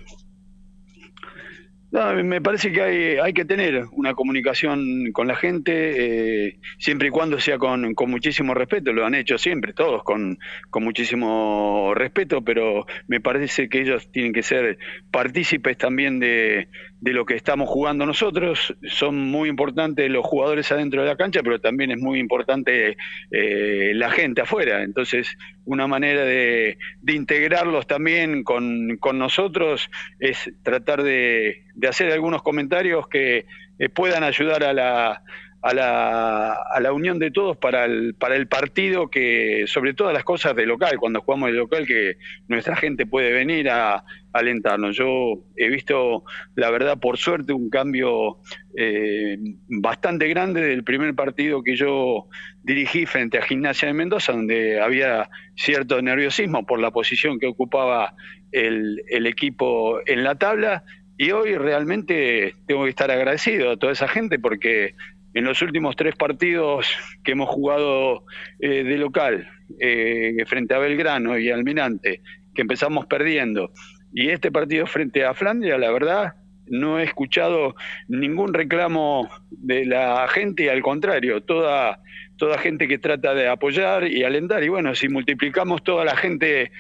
Speaker 13: No, me parece que hay, hay que tener una comunicación con la gente, eh, siempre y cuando sea con, con muchísimo respeto, lo han hecho siempre, todos con, con muchísimo respeto, pero me parece que ellos tienen que ser partícipes también de, de lo que estamos jugando nosotros. Son muy importantes los jugadores adentro de la cancha, pero también es muy importante eh, la gente afuera. Entonces, una manera de, integrarlos también con, con nosotros es tratar de de hacer algunos comentarios que eh, puedan ayudar a la, a la, a la unión de todos para el, para el partido que, sobre todas las cosas de local, cuando jugamos de local, que nuestra gente puede venir a, alentarnos. Yo he visto, la verdad, por suerte, un cambio eh, bastante grande del primer partido que yo dirigí frente a Gimnasia de Mendoza, donde había cierto nerviosismo por la posición que ocupaba el, el equipo en la tabla y hoy realmente tengo que estar agradecido a toda esa gente porque en los últimos tres partidos que hemos jugado eh, de local, eh, frente a Belgrano y Almirante, que empezamos perdiendo, y este partido frente a Flandria, la verdad, no he escuchado ningún reclamo de la gente, y al contrario, toda, toda gente que trata de apoyar y alentar. Y bueno, si multiplicamos toda la gente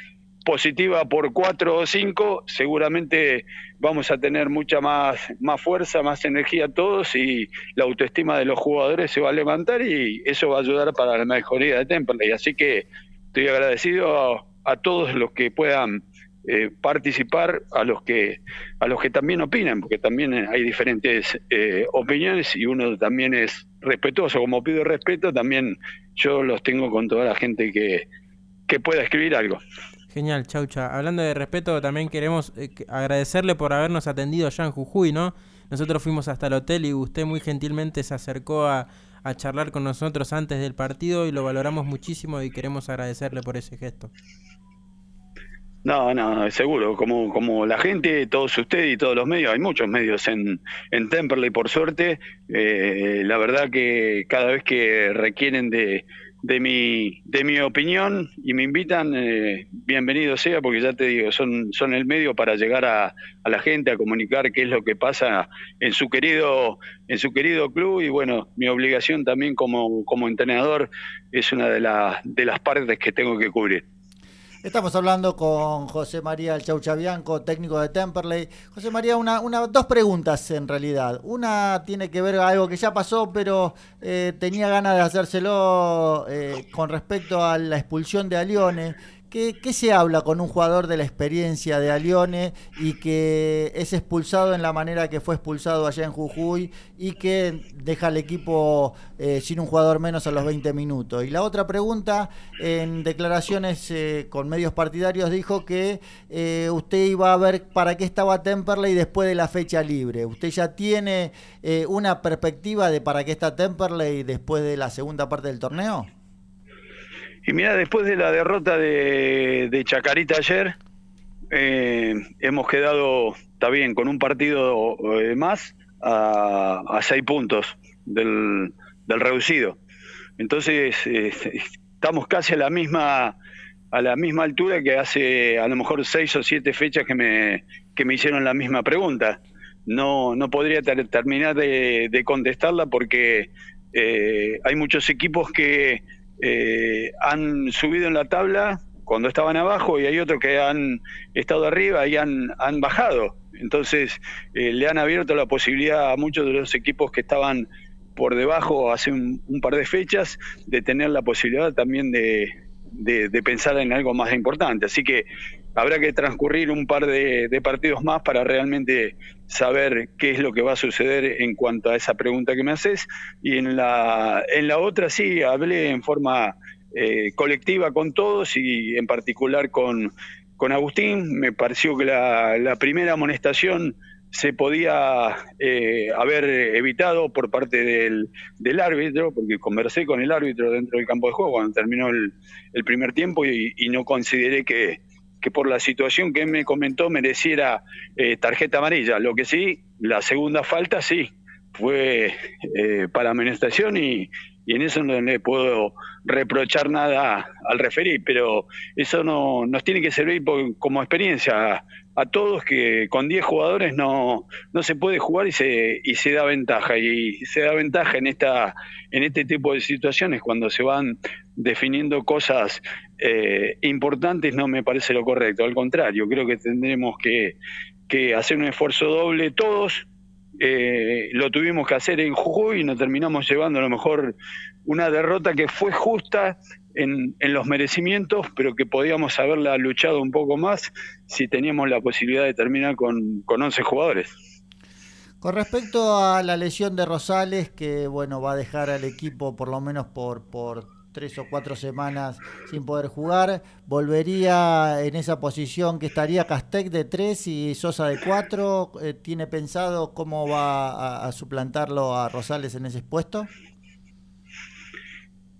Speaker 13: positiva por cuatro o cinco, seguramente vamos a tener mucha más, más fuerza, más energía todos y la autoestima de los jugadores se va a levantar y eso va a ayudar para la mejoría de Temperley. Así que estoy agradecido a, todos los que puedan eh, participar, a los que a los que también opinan, porque también hay diferentes eh, opiniones y uno también es respetuoso. Como pido respeto, también yo los tengo con toda la gente que, que pueda escribir algo.
Speaker 10: Genial, Chaucha. Hablando de respeto, también queremos eh, agradecerle por habernos atendido allá en Jujuy, ¿no? Nosotros fuimos hasta el hotel y usted muy gentilmente se acercó a, charlar con nosotros antes del partido y lo valoramos muchísimo y queremos agradecerle por ese gesto.
Speaker 13: No, no, seguro, como, como la gente, todos ustedes y todos los medios, hay muchos medios en, en Temperley por suerte, eh, la verdad que cada vez que requieren de, de mi, de mi opinión y me invitan, eh, bienvenido sea, porque ya te digo, son, son el medio para llegar a, a, la gente, a comunicar qué es lo que pasa en su querido, en su querido club y bueno, mi obligación también como, como entrenador es una de, las de las partes que tengo que cubrir.
Speaker 9: Estamos hablando con José María El Chaucha Bianco, técnico de Temperley. José María, una, una, dos preguntas en realidad. Una tiene que ver con algo que ya pasó, pero eh, tenía ganas de hacérselo eh, con respecto a la expulsión de Alione. ¿Qué, se habla con un jugador de la experiencia de Alione y que es expulsado en la manera que fue expulsado allá en Jujuy y que deja al equipo eh, sin un jugador menos a los 20 minutos? Y la otra pregunta, en declaraciones eh, con medios partidarios dijo que eh, usted iba a ver para qué estaba Temperley después de la fecha libre. ¿Usted ya tiene una perspectiva de para qué está Temperley después de la segunda parte del torneo?
Speaker 13: Y mira, después de la derrota de, Chacarita ayer, eh, hemos quedado, está bien, con un partido eh, más a, seis puntos del, reducido. Entonces, eh, estamos casi a la misma a la misma altura que hace a lo mejor seis o siete fechas que me, que me hicieron la misma pregunta. No, no podría terminar de, de, contestarla porque hay muchos equipos que eh, han subido en la tabla cuando estaban abajo y hay otros que han estado arriba y han, han bajado. Entonces eh, le han abierto la posibilidad a muchos de los equipos que estaban por debajo hace un, par de fechas de tener la posibilidad también de, de pensar en algo más importante. Así que habrá que transcurrir un par de, partidos más para realmente saber qué es lo que va a suceder en cuanto a esa pregunta que me haces. Y en la, en la otra sí, hablé en forma eh, colectiva con todos y en particular con, con Agustín. Me pareció que la, la primera amonestación se podía eh, haber evitado por parte del, del, árbitro, porque conversé con el árbitro dentro del campo de juego cuando terminó el, el primer tiempo y no consideré que, que por la situación que me comentó mereciera eh, tarjeta amarilla. Lo que sí, la segunda falta sí, fue eh, para amonestación y, y en eso no le puedo reprochar nada al referir, pero eso no nos tiene que servir como experiencia a, todos que con 10 jugadores no, no se puede jugar y se, y se da ventaja. Y se da ventaja en, esta, en este tipo de situaciones cuando se van definiendo cosas eh, importantes, no me parece lo correcto. Al contrario, creo que tendremos que, hacer un esfuerzo doble todos eh, lo tuvimos que hacer en Jujuy y nos terminamos llevando a lo mejor una derrota que fue justa en, en los merecimientos, pero que podíamos haberla luchado un poco más si teníamos la posibilidad de terminar con, con 11 jugadores.
Speaker 9: Con respecto a la lesión de Rosales, que bueno, va a dejar al equipo por lo menos por, por tres o cuatro semanas sin poder jugar, volvería en esa posición que estaría Castec de tres y Sosa de cuatro. Eh, ¿Tiene pensado cómo va a, suplantarlo a Rosales en ese puesto?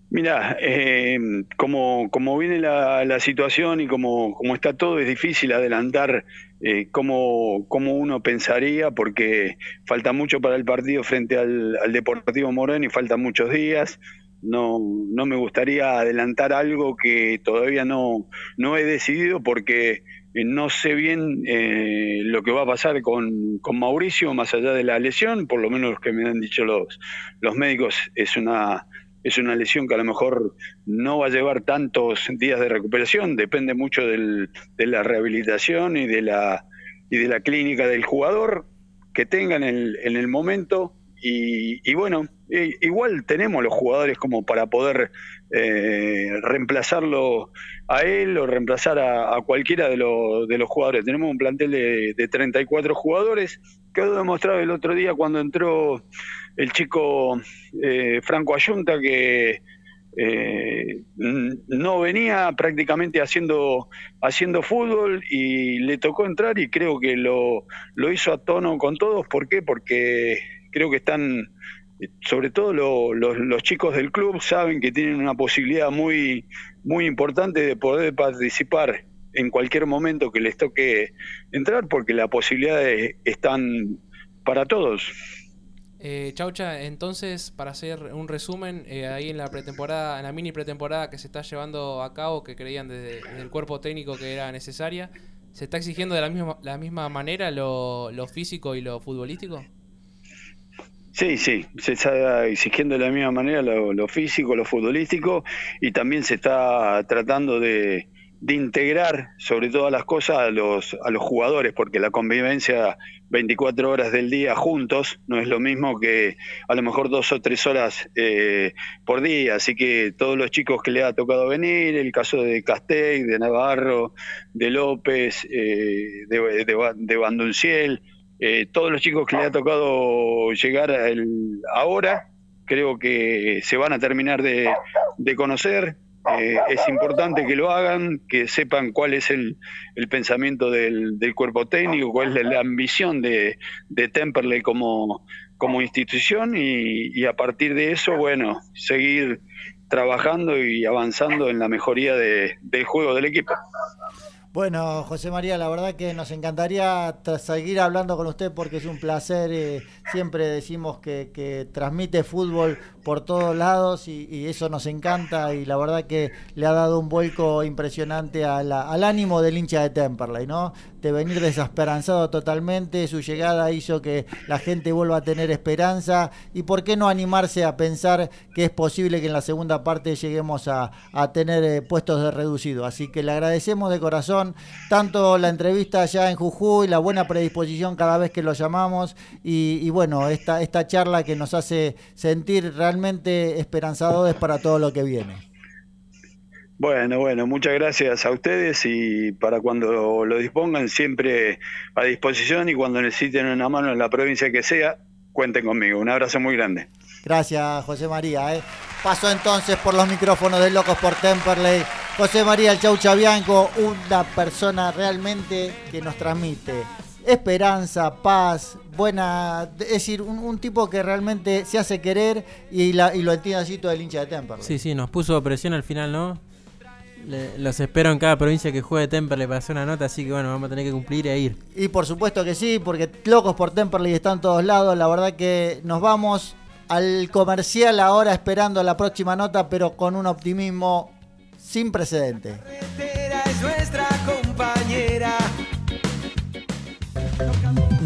Speaker 13: Mira, eh, como, como viene la, la situación y como, como está todo, es difícil adelantar eh, cómo, cómo uno pensaría, porque falta mucho para el partido frente al, al Deportivo Moreno y faltan muchos días. No, no me gustaría adelantar algo que todavía no, no he decidido porque eh, no sé bien eh, lo que va a pasar con, con Mauricio más allá de la lesión, por lo menos lo que me han dicho los, los médicos, es una es una lesión que a lo mejor no va a llevar tantos días de recuperación, depende mucho del, de la rehabilitación y de la, y de la clínica del jugador que tenga en el, en el momento. Y, y bueno, i- igual tenemos los jugadores como para poder eh, reemplazarlo a él o reemplazar a, cualquiera de, los de los jugadores. Tenemos un plantel de, de 34 jugadores, quedó demostrado el otro día cuando entró el chico eh, Franco Ayunta que eh, no venía prácticamente haciendo haciendo fútbol y le tocó entrar y creo que lo, lo hizo a tono con todos. ¿Por qué? Porque creo que están, eh, sobre todo lo- los- chicos del club saben que tienen una posibilidad muy, muy importante de poder participar en cualquier momento que les toque entrar porque las posibilidades están para todos.
Speaker 12: Eh, Chaucha, entonces, para hacer un resumen, eh, ahí en la pretemporada, en la mini pretemporada que se está llevando a cabo, que creían desde, el cuerpo técnico que era necesaria, ¿se está exigiendo de la misma, la misma manera lo físico y lo futbolístico?
Speaker 13: Sí, sí, se está exigiendo de la misma manera lo, físico, lo futbolístico y también se está tratando de, de integrar sobre todas las cosas a los, a los jugadores, porque la convivencia 24 horas del día juntos no es lo mismo que a lo mejor dos o tres horas eh, por día, así que todos los chicos que le ha tocado venir, el caso de Castell, de Navarro, de López, eh, de, de, de Bandunciel, eh, todos los chicos que le ha tocado llegar a el- ahora, creo que se van a terminar de, conocer. Eh, es importante que lo hagan, que sepan cuál es el, el pensamiento del, del cuerpo técnico, cuál es la ambición de, de Temperley como, como institución y, y a partir de eso, bueno, seguir trabajando y avanzando en la mejoría de- del juego del equipo.
Speaker 9: Bueno, José María, la verdad que nos encantaría seguir hablando con usted porque es un placer. eh, siempre decimos que, transmite fútbol por todos lados y, eso nos encanta y la verdad que le ha dado un vuelco impresionante al ánimo del hincha de Temperley, ¿no? De venir desesperanzado totalmente, su llegada hizo que la gente vuelva a tener esperanza y por qué no animarse a pensar que es posible que en la segunda parte lleguemos a, a tener eh, puestos de reducido. Así que le agradecemos de corazón tanto la entrevista allá en Jujuy, la buena predisposición cada vez que lo llamamos y, y bueno, esta, esta charla que nos hace sentir realmente esperanzadores para todo lo que viene.
Speaker 13: Bueno, bueno, muchas gracias a ustedes y para cuando lo dispongan siempre a disposición y cuando necesiten una mano en la provincia que sea, cuenten conmigo. Un abrazo muy grande.
Speaker 9: Gracias, José María. ¿eh? Pasó entonces por los micrófonos de Locos por Temperley. José María El Chaucha Bianco, una persona realmente que nos transmite esperanza, paz, buena. Es decir, un, un tipo que realmente se hace querer y, la, y lo entiende así todo el hincha de Temperley.
Speaker 10: Sí, sí, nos puso presión al final, ¿no? Le- los espero en cada provincia que juegue Temperley para hacer una nota, así que bueno, vamos a tener que cumplir e ir.
Speaker 9: Y por supuesto que sí, porque locos por Temperley están en todos lados. La verdad que nos vamos al comercial ahora esperando la próxima nota, pero con un optimismo sin precedente.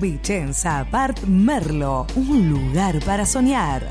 Speaker 14: Vicenza Apart Merlo, un lugar para soñar.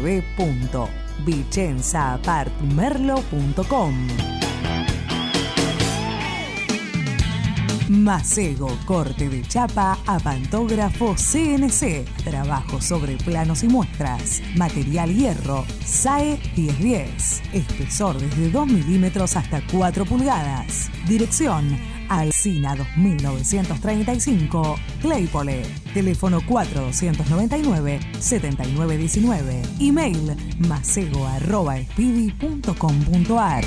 Speaker 14: www.vicenzaapartmerlo.com. Macego, corte de chapa a pantógrafo CNC, trabajo sobre planos y muestras, material hierro, SAE 1010, espesor desde 2 milímetros hasta 4 pulgadas, dirección Alcina 2935, Claypole, teléfono 4299-7919, email macego.speedy.com.ar.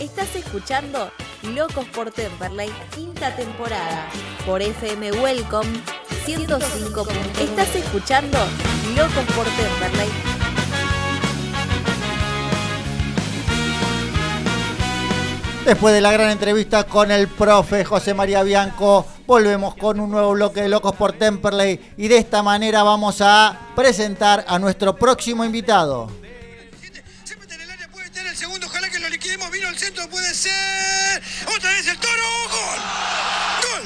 Speaker 8: Estás escuchando Locos por Temperley, quinta temporada, por FM Welcome 105. Estás escuchando Locos por Temperley.
Speaker 9: Después de la gran entrevista con el profe José María Bianco, volvemos con un nuevo bloque de Locos por Temperley y de esta manera vamos a presentar a nuestro próximo invitado.
Speaker 15: el segundo, ojalá que lo liquidemos. Vino al centro, puede ser. Otra vez el toro. Gol. Gol.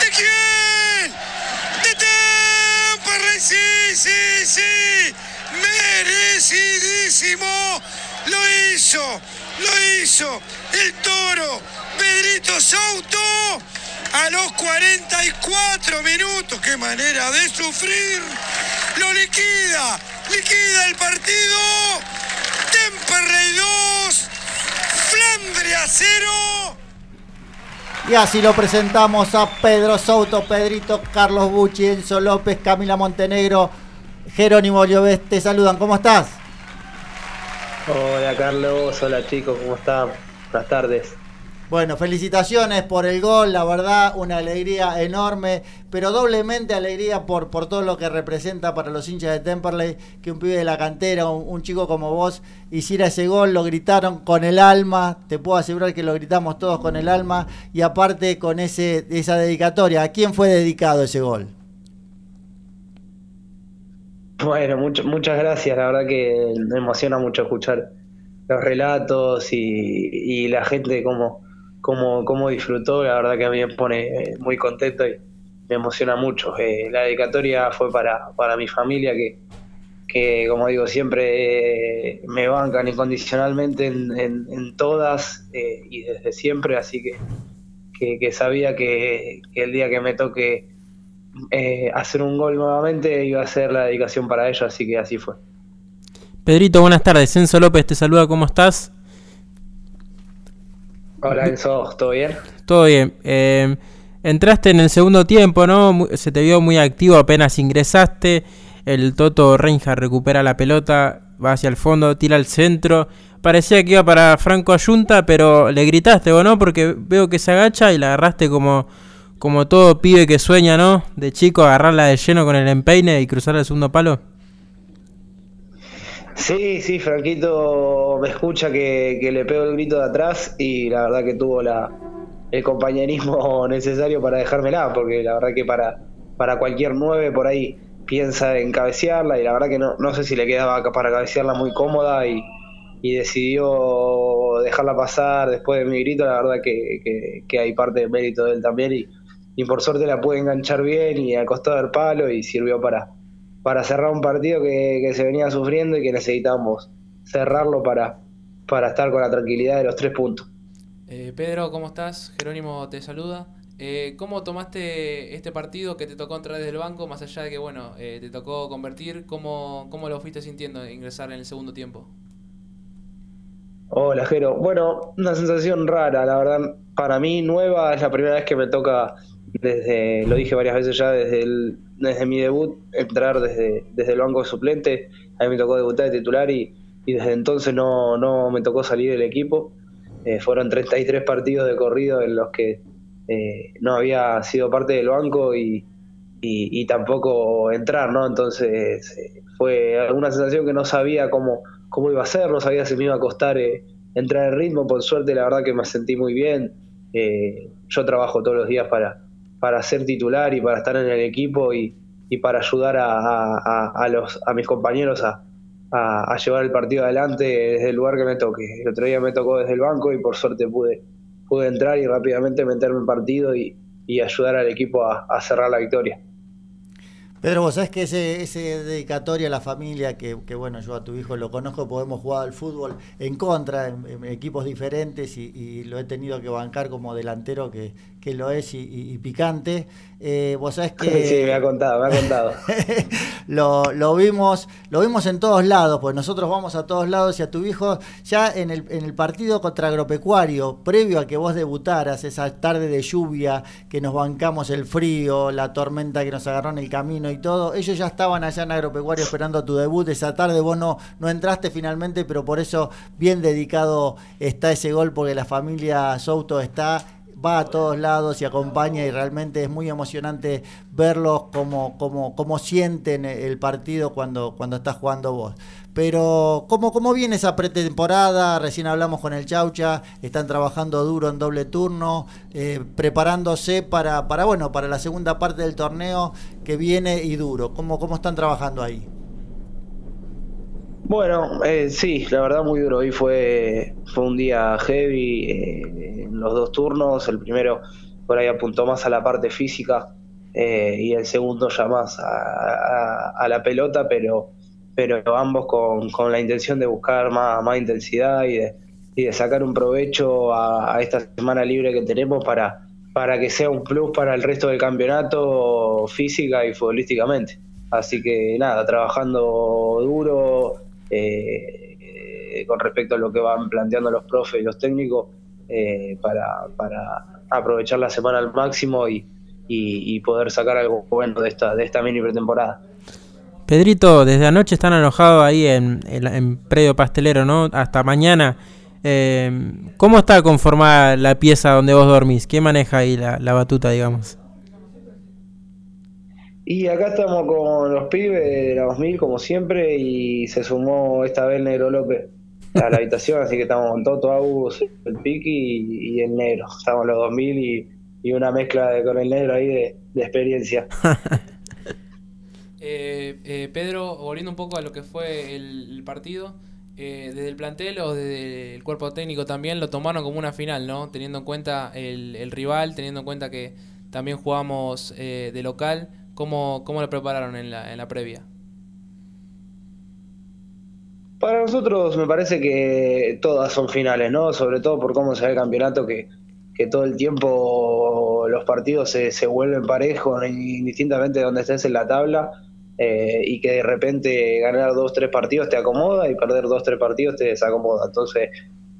Speaker 15: ¿De quién? De Temperley. Sí, sí. Merecidísimo. Lo hizo. Lo hizo el toro Pedrito Sauto a los 44 minutos. Qué manera de sufrir. Lo liquida, liquida el partido. Temperley 2, Flandria 0.
Speaker 9: Y así lo presentamos a Pedro Souto, Pedrito, Carlos Bucci, Enzo López, Camila Montenegro, Jerónimo Lloves. Te saludan, ¿cómo estás?
Speaker 16: Hola Carlos, hola chicos, ¿cómo están? Buenas tardes.
Speaker 9: Bueno, felicitaciones por el gol, la verdad, una alegría enorme, pero doblemente alegría por, por todo lo que representa para los hinchas de Temperley, que un pibe de la cantera, un, un chico como vos, hiciera ese gol, lo gritaron con el alma, te puedo asegurar que lo gritamos todos con el alma, y aparte con ese, esa dedicatoria, ¿a quién fue dedicado ese gol?
Speaker 16: Bueno, mucho- muchas gracias, la verdad que me emociona mucho escuchar los relatos y, la gente cómo, cómo, cómo disfrutó, la verdad que a mí me pone eh, muy contento y me emociona mucho. Eh, la dedicatoria fue para, para mi familia que, que, como digo, siempre eh, me bancan incondicionalmente en, en- todas y desde siempre, así que, que, sabía que el día que me toque eh, hacer un gol nuevamente iba a ser la dedicación para ellos, así que así fue.
Speaker 10: Pedrito, buenas tardes. Enzo López te saluda, ¿cómo estás?
Speaker 16: Hola Enzo, ¿todo bien?
Speaker 10: Todo bien. Eh, entraste en el segundo tiempo, ¿no? Se te vio muy activo apenas ingresaste. El Toto Reinhardt recupera la pelota, va hacia el fondo, tira al centro. Parecía que iba para Franco Ayunta, pero le gritaste, ¿o no? Porque veo que se agacha y la agarraste como, como todo pibe que sueña, ¿no? De chico, agarrarla de lleno con el empeine y cruzar el segundo palo.
Speaker 16: Sí, sí, Franquito me escucha que, le pego el grito de atrás y la verdad que tuvo la, el compañerismo necesario para dejármela, porque la verdad que para, para cualquier nueve por ahí piensa en cabecearla y la verdad que no, no sé si le quedaba para cabecearla muy cómoda y, y decidió dejarla pasar después de mi grito, la verdad que, que, que hay parte de mérito de él también y, y por suerte la pude enganchar bien y al costado del palo y sirvió para, para cerrar un partido que, que se venía sufriendo y que necesitábamos cerrarlo para, para estar con la tranquilidad de los tres puntos.
Speaker 12: Eh, Pedro, ¿cómo estás? Jerónimo te saluda. Eh, ¿Cómo tomaste este partido que te tocó entrar desde el banco, más allá de que, bueno, eh, te tocó convertir? ¿Cómo, ¿Cómo lo fuiste sintiendo ingresar en el segundo tiempo?
Speaker 16: Hola, Jero. Bueno, una sensación rara, la verdad, para mí nueva, es la primera vez que me toca desde, lo dije varias veces ya, desde, el, desde mi debut, entrar desde, desde el banco de suplente. A mí me tocó debutar de titular y, y desde entonces no, no me tocó salir del equipo. Eh, fueron 33 partidos de corrido en los que eh, no había sido parte del banco y, y, tampoco entrar, ¿no? Entonces eh, fue una sensación que no sabía cómo, cómo iba a ser, no sabía si me iba a costar eh, entrar en ritmo. Por suerte, la verdad que me sentí muy bien. Yo trabajo todos los días para, para ser titular y para estar en el equipo y, y para ayudar a, a- los, a mis compañeros a, a- llevar el partido adelante desde el lugar que me toque. El otro día me tocó desde el banco y por suerte pude, pude entrar y rápidamente meterme en partido y, y ayudar al equipo a, a cerrar la victoria.
Speaker 9: Pedro, vos sabés que ese, ese dedicatoria a la familia, que, que, bueno, yo a tu hijo lo conozco, podemos jugar al fútbol en contra, en, en equipos diferentes, y, y lo he tenido que bancar como delantero que, que lo es y, y- y picante. Eh, vos sabés que
Speaker 16: Sí, me ha contado, me ha contado.
Speaker 9: lo, lo vimos lo vimos en todos lados, pues nosotros vamos a todos lados y a tu hijo ya en el, en el partido contra Agropecuario, previo a que vos debutaras, esa tarde de lluvia que nos bancamos el frío, la tormenta que nos agarró en el camino y todo, ellos ya estaban allá en Agropecuario esperando tu debut, esa tarde vos no, no entraste finalmente, pero por eso bien dedicado está ese gol, porque la familia Souto está va a todos lados y acompaña y realmente es muy emocionante verlos como, como, como sienten el partido cuando, cuando estás jugando vos. Pero, ¿cómo, ¿cómo viene esa pretemporada? Recién hablamos con el Chaucha, están trabajando duro en doble turno, eh, preparándose para, para, bueno, para la segunda parte del torneo que viene y duro. ¿Cómo, cómo están trabajando ahí?
Speaker 16: Bueno, eh, sí, la verdad muy duro. Hoy fue, fue un día heavy eh, en los dos turnos. El primero por ahí apuntó más a la parte física eh, y el segundo ya más a, la pelota, pero, pero ambos con, con la intención de buscar más, más intensidad y de, y de sacar un provecho a, a esta semana libre que tenemos para, para que sea un plus para el resto del campeonato física y futbolísticamente. Así que nada, trabajando duro eh, con respecto a lo que van planteando los profes y los técnicos eh, para, para aprovechar la semana al máximo y, y- poder sacar algo bueno de esta, de esta mini pretemporada.
Speaker 10: Pedrito, desde anoche están alojados ahí en, en, Predio Pastelero, ¿no? Hasta mañana. Eh, ¿Cómo está conformada la pieza donde vos dormís? ¿Quién maneja ahí la, la batuta, digamos?
Speaker 16: Y acá estamos con los pibes de la 2000 como siempre y se sumó esta vez Negro López a la habitación, así que estamos con Toto, Agus, el Piqui y, el Negro. Estamos los 2000 y, y una mezcla de, con el Negro ahí de, experiencia.
Speaker 12: Eh, eh, Pedro, volviendo un poco a lo que fue el, el partido, eh, desde el plantel o desde el cuerpo técnico también lo tomaron como una final, ¿no? Teniendo en cuenta el, el rival, teniendo en cuenta que también jugamos eh, de local, ¿cómo, cómo lo prepararon en la, en la previa?
Speaker 16: Para nosotros me parece que todas son finales, ¿no? Sobre todo por cómo se ve el campeonato, que, que todo el tiempo los partidos se, se vuelven parejos, indistintamente de donde estés en la tabla, eh, y que de repente ganar dos, tres partidos te acomoda y perder dos, tres partidos te desacomoda. Entonces,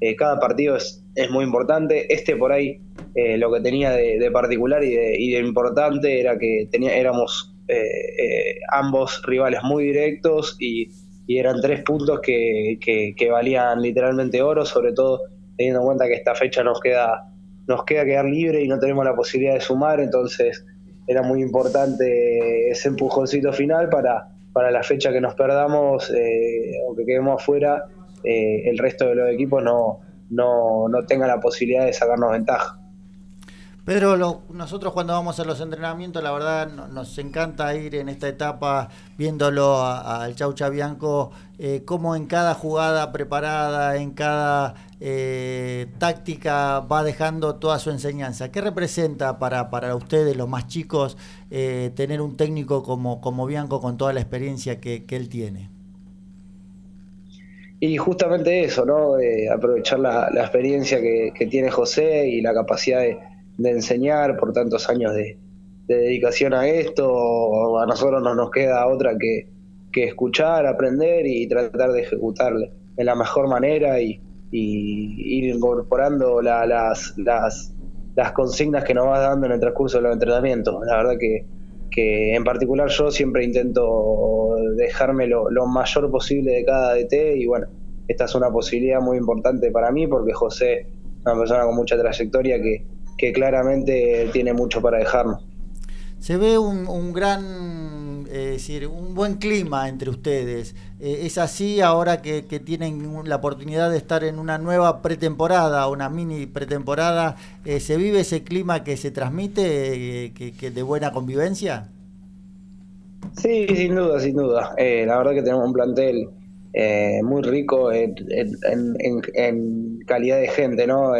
Speaker 16: eh, cada partido es, es muy importante. Este por ahí, eh, lo que tenía de, particular y de, y de importante era que tenía, éramos eh, ambos rivales muy directos y, eran tres puntos que, que, valían literalmente oro, sobre todo teniendo en cuenta que esta fecha nos queda nos queda quedar libre y no tenemos la posibilidad de sumar, entonces era muy importante ese empujoncito final para, para la fecha que nos perdamos o que quedemos afuera, eh, el resto de los equipos no, no, no tengan la posibilidad de sacarnos ventaja.
Speaker 9: Pedro, nosotros cuando vamos a los entrenamientos, la verdad no- nos encanta ir en esta etapa viéndolo al Chau Chabianco, eh, cómo en cada jugada preparada, en cada eh, táctica va dejando toda su enseñanza. ¿Qué representa para, para ustedes, los más chicos, eh, tener un técnico como, como Bianco con toda la experiencia que, que él tiene?
Speaker 16: Y justamente eso, ¿no? Eh, aprovechar la, experiencia que, que tiene José y la capacidad de, enseñar por tantos años de, de dedicación a esto. A nosotros no nos queda otra que, que escuchar, aprender y tratar de ejecutarle de la mejor manera y, y ir incorporando la- las, las, las consignas que nos va dando en el transcurso de los entrenamientos. La verdad que, que en particular yo siempre intento dejarme lo, lo mayor posible de cada DT y bueno, esta es una posibilidad muy importante para mí porque José es una persona con mucha trayectoria que, que claramente tiene mucho para dejarnos.
Speaker 9: Se ve un, un gran, eh, es decir, un buen clima entre ustedes. Eh, ¿Es así ahora que, tienen la oportunidad de estar en una nueva pretemporada, una mini pretemporada? eh, ¿Se vive ese clima que se transmite, que, de buena convivencia?
Speaker 16: Sí, sin duda, sin duda. La verdad que tenemos un plantel muy rico en, en- calidad de gente, ¿no?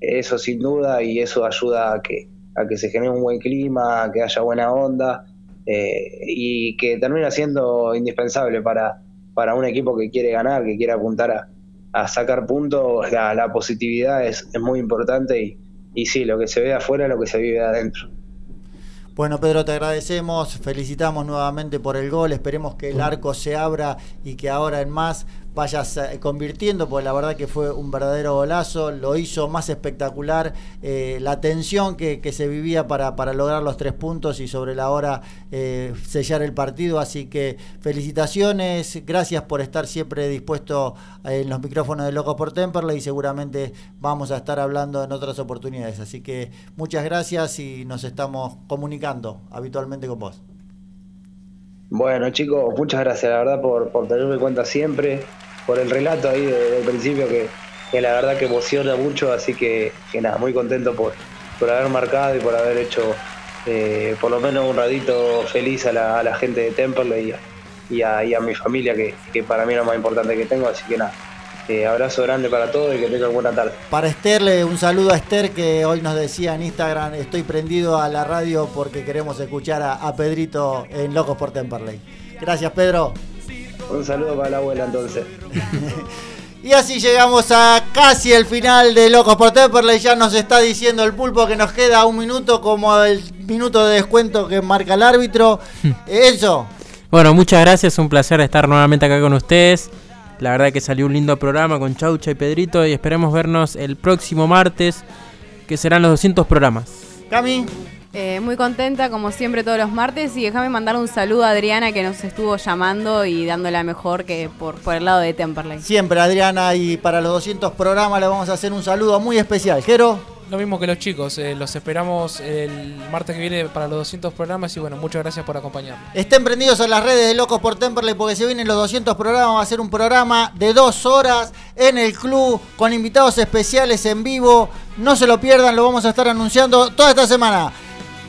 Speaker 16: Eso sin duda y eso ayuda a que, a que se genere un buen clima, a que haya buena onda eh, y que termina siendo indispensable para, para un equipo que quiere ganar, que quiere apuntar a, a sacar puntos. La, la positividad es, es muy importante y, y sí, lo que se ve afuera es lo que se vive de adentro.
Speaker 9: Bueno, Pedro, te agradecemos, felicitamos nuevamente por el gol, esperemos que el arco se abra y que ahora en más vayas eh, convirtiendo, porque la verdad que fue un verdadero golazo, lo hizo más espectacular, eh, la tensión que, se vivía para, para lograr los tres puntos y sobre la hora eh, sellar el partido, así que felicitaciones, gracias por estar siempre dispuesto en los micrófonos de Locos por Temperley y seguramente vamos a estar hablando en otras oportunidades, así que muchas gracias y nos estamos comunicando habitualmente con vos.
Speaker 16: Bueno, chicos, muchas gracias, la verdad, por, por tenerme en cuenta siempre, por el relato ahí de- del principio que, que la verdad que emociona mucho, así que, nada, muy contento por, por haber marcado y por haber hecho eh, por lo menos un ratito feliz a la, a la gente de Temperley y a, y a, y a mi familia, que, que para mí es lo más importante que tengo, así que nada, eh, abrazo grande para todos y que tengan buena tarde.
Speaker 9: Para Esther, un saludo a Esther que hoy nos decía en Instagram, estoy prendido a la radio porque queremos escuchar a, a Pedrito en Locos por Temperley. Gracias, Pedro.
Speaker 16: Un saludo para la abuela entonces.
Speaker 9: Y así llegamos a casi el final de Locos por Temperley. Ya nos está diciendo el pulpo que nos queda un minuto como el minuto de descuento que marca el árbitro. Eso.
Speaker 10: Bueno, muchas gracias, un placer estar nuevamente acá con ustedes. La verdad que salió un lindo programa con Chaucha y Pedrito y esperemos vernos el próximo martes, que serán los 200 programas.
Speaker 9: Cami.
Speaker 11: Eh, muy contenta, como siempre, todos los martes. Y déjame mandar un saludo a Adriana que nos estuvo llamando y dándola mejor que por, por el lado de Temperley.
Speaker 9: Siempre, Adriana, y para los 200 programas le vamos a hacer un saludo muy especial. Jero.
Speaker 12: Lo mismo que los chicos, eh, los esperamos el martes que viene para los 200 programas y bueno, muchas gracias por acompañarnos.
Speaker 9: Estén prendidos a las redes de Locos por Temperley porque se vienen los 200 programas. Va a ser un programa de dos horas en el club con invitados especiales en vivo. No se lo pierdan, lo vamos a estar anunciando toda esta semana.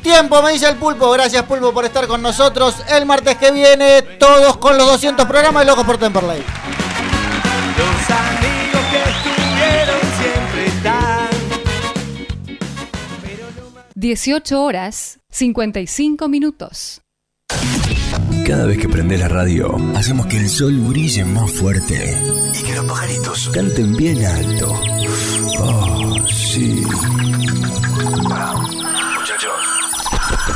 Speaker 9: Tiempo, me dice el pulpo. Gracias, pulpo, por estar con nosotros. El martes que viene, todos con los 200 programas de Locos por Temperley.
Speaker 7: 18 horas 55 minutos.
Speaker 5: Cada vez que prende la radio, hacemos que el sol brille más fuerte y que los pajaritos canten bien alto. Oh, sí. Muchachos,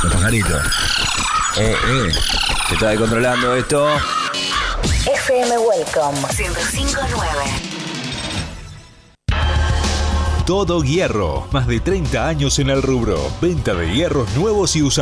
Speaker 5: los pajaritos. Eh, eh. Se está descontrolando esto.
Speaker 6: FM Welcome 1059.
Speaker 2: Todo Hierro. Más de 30 años en el rubro. Venta de hierros nuevos y usados.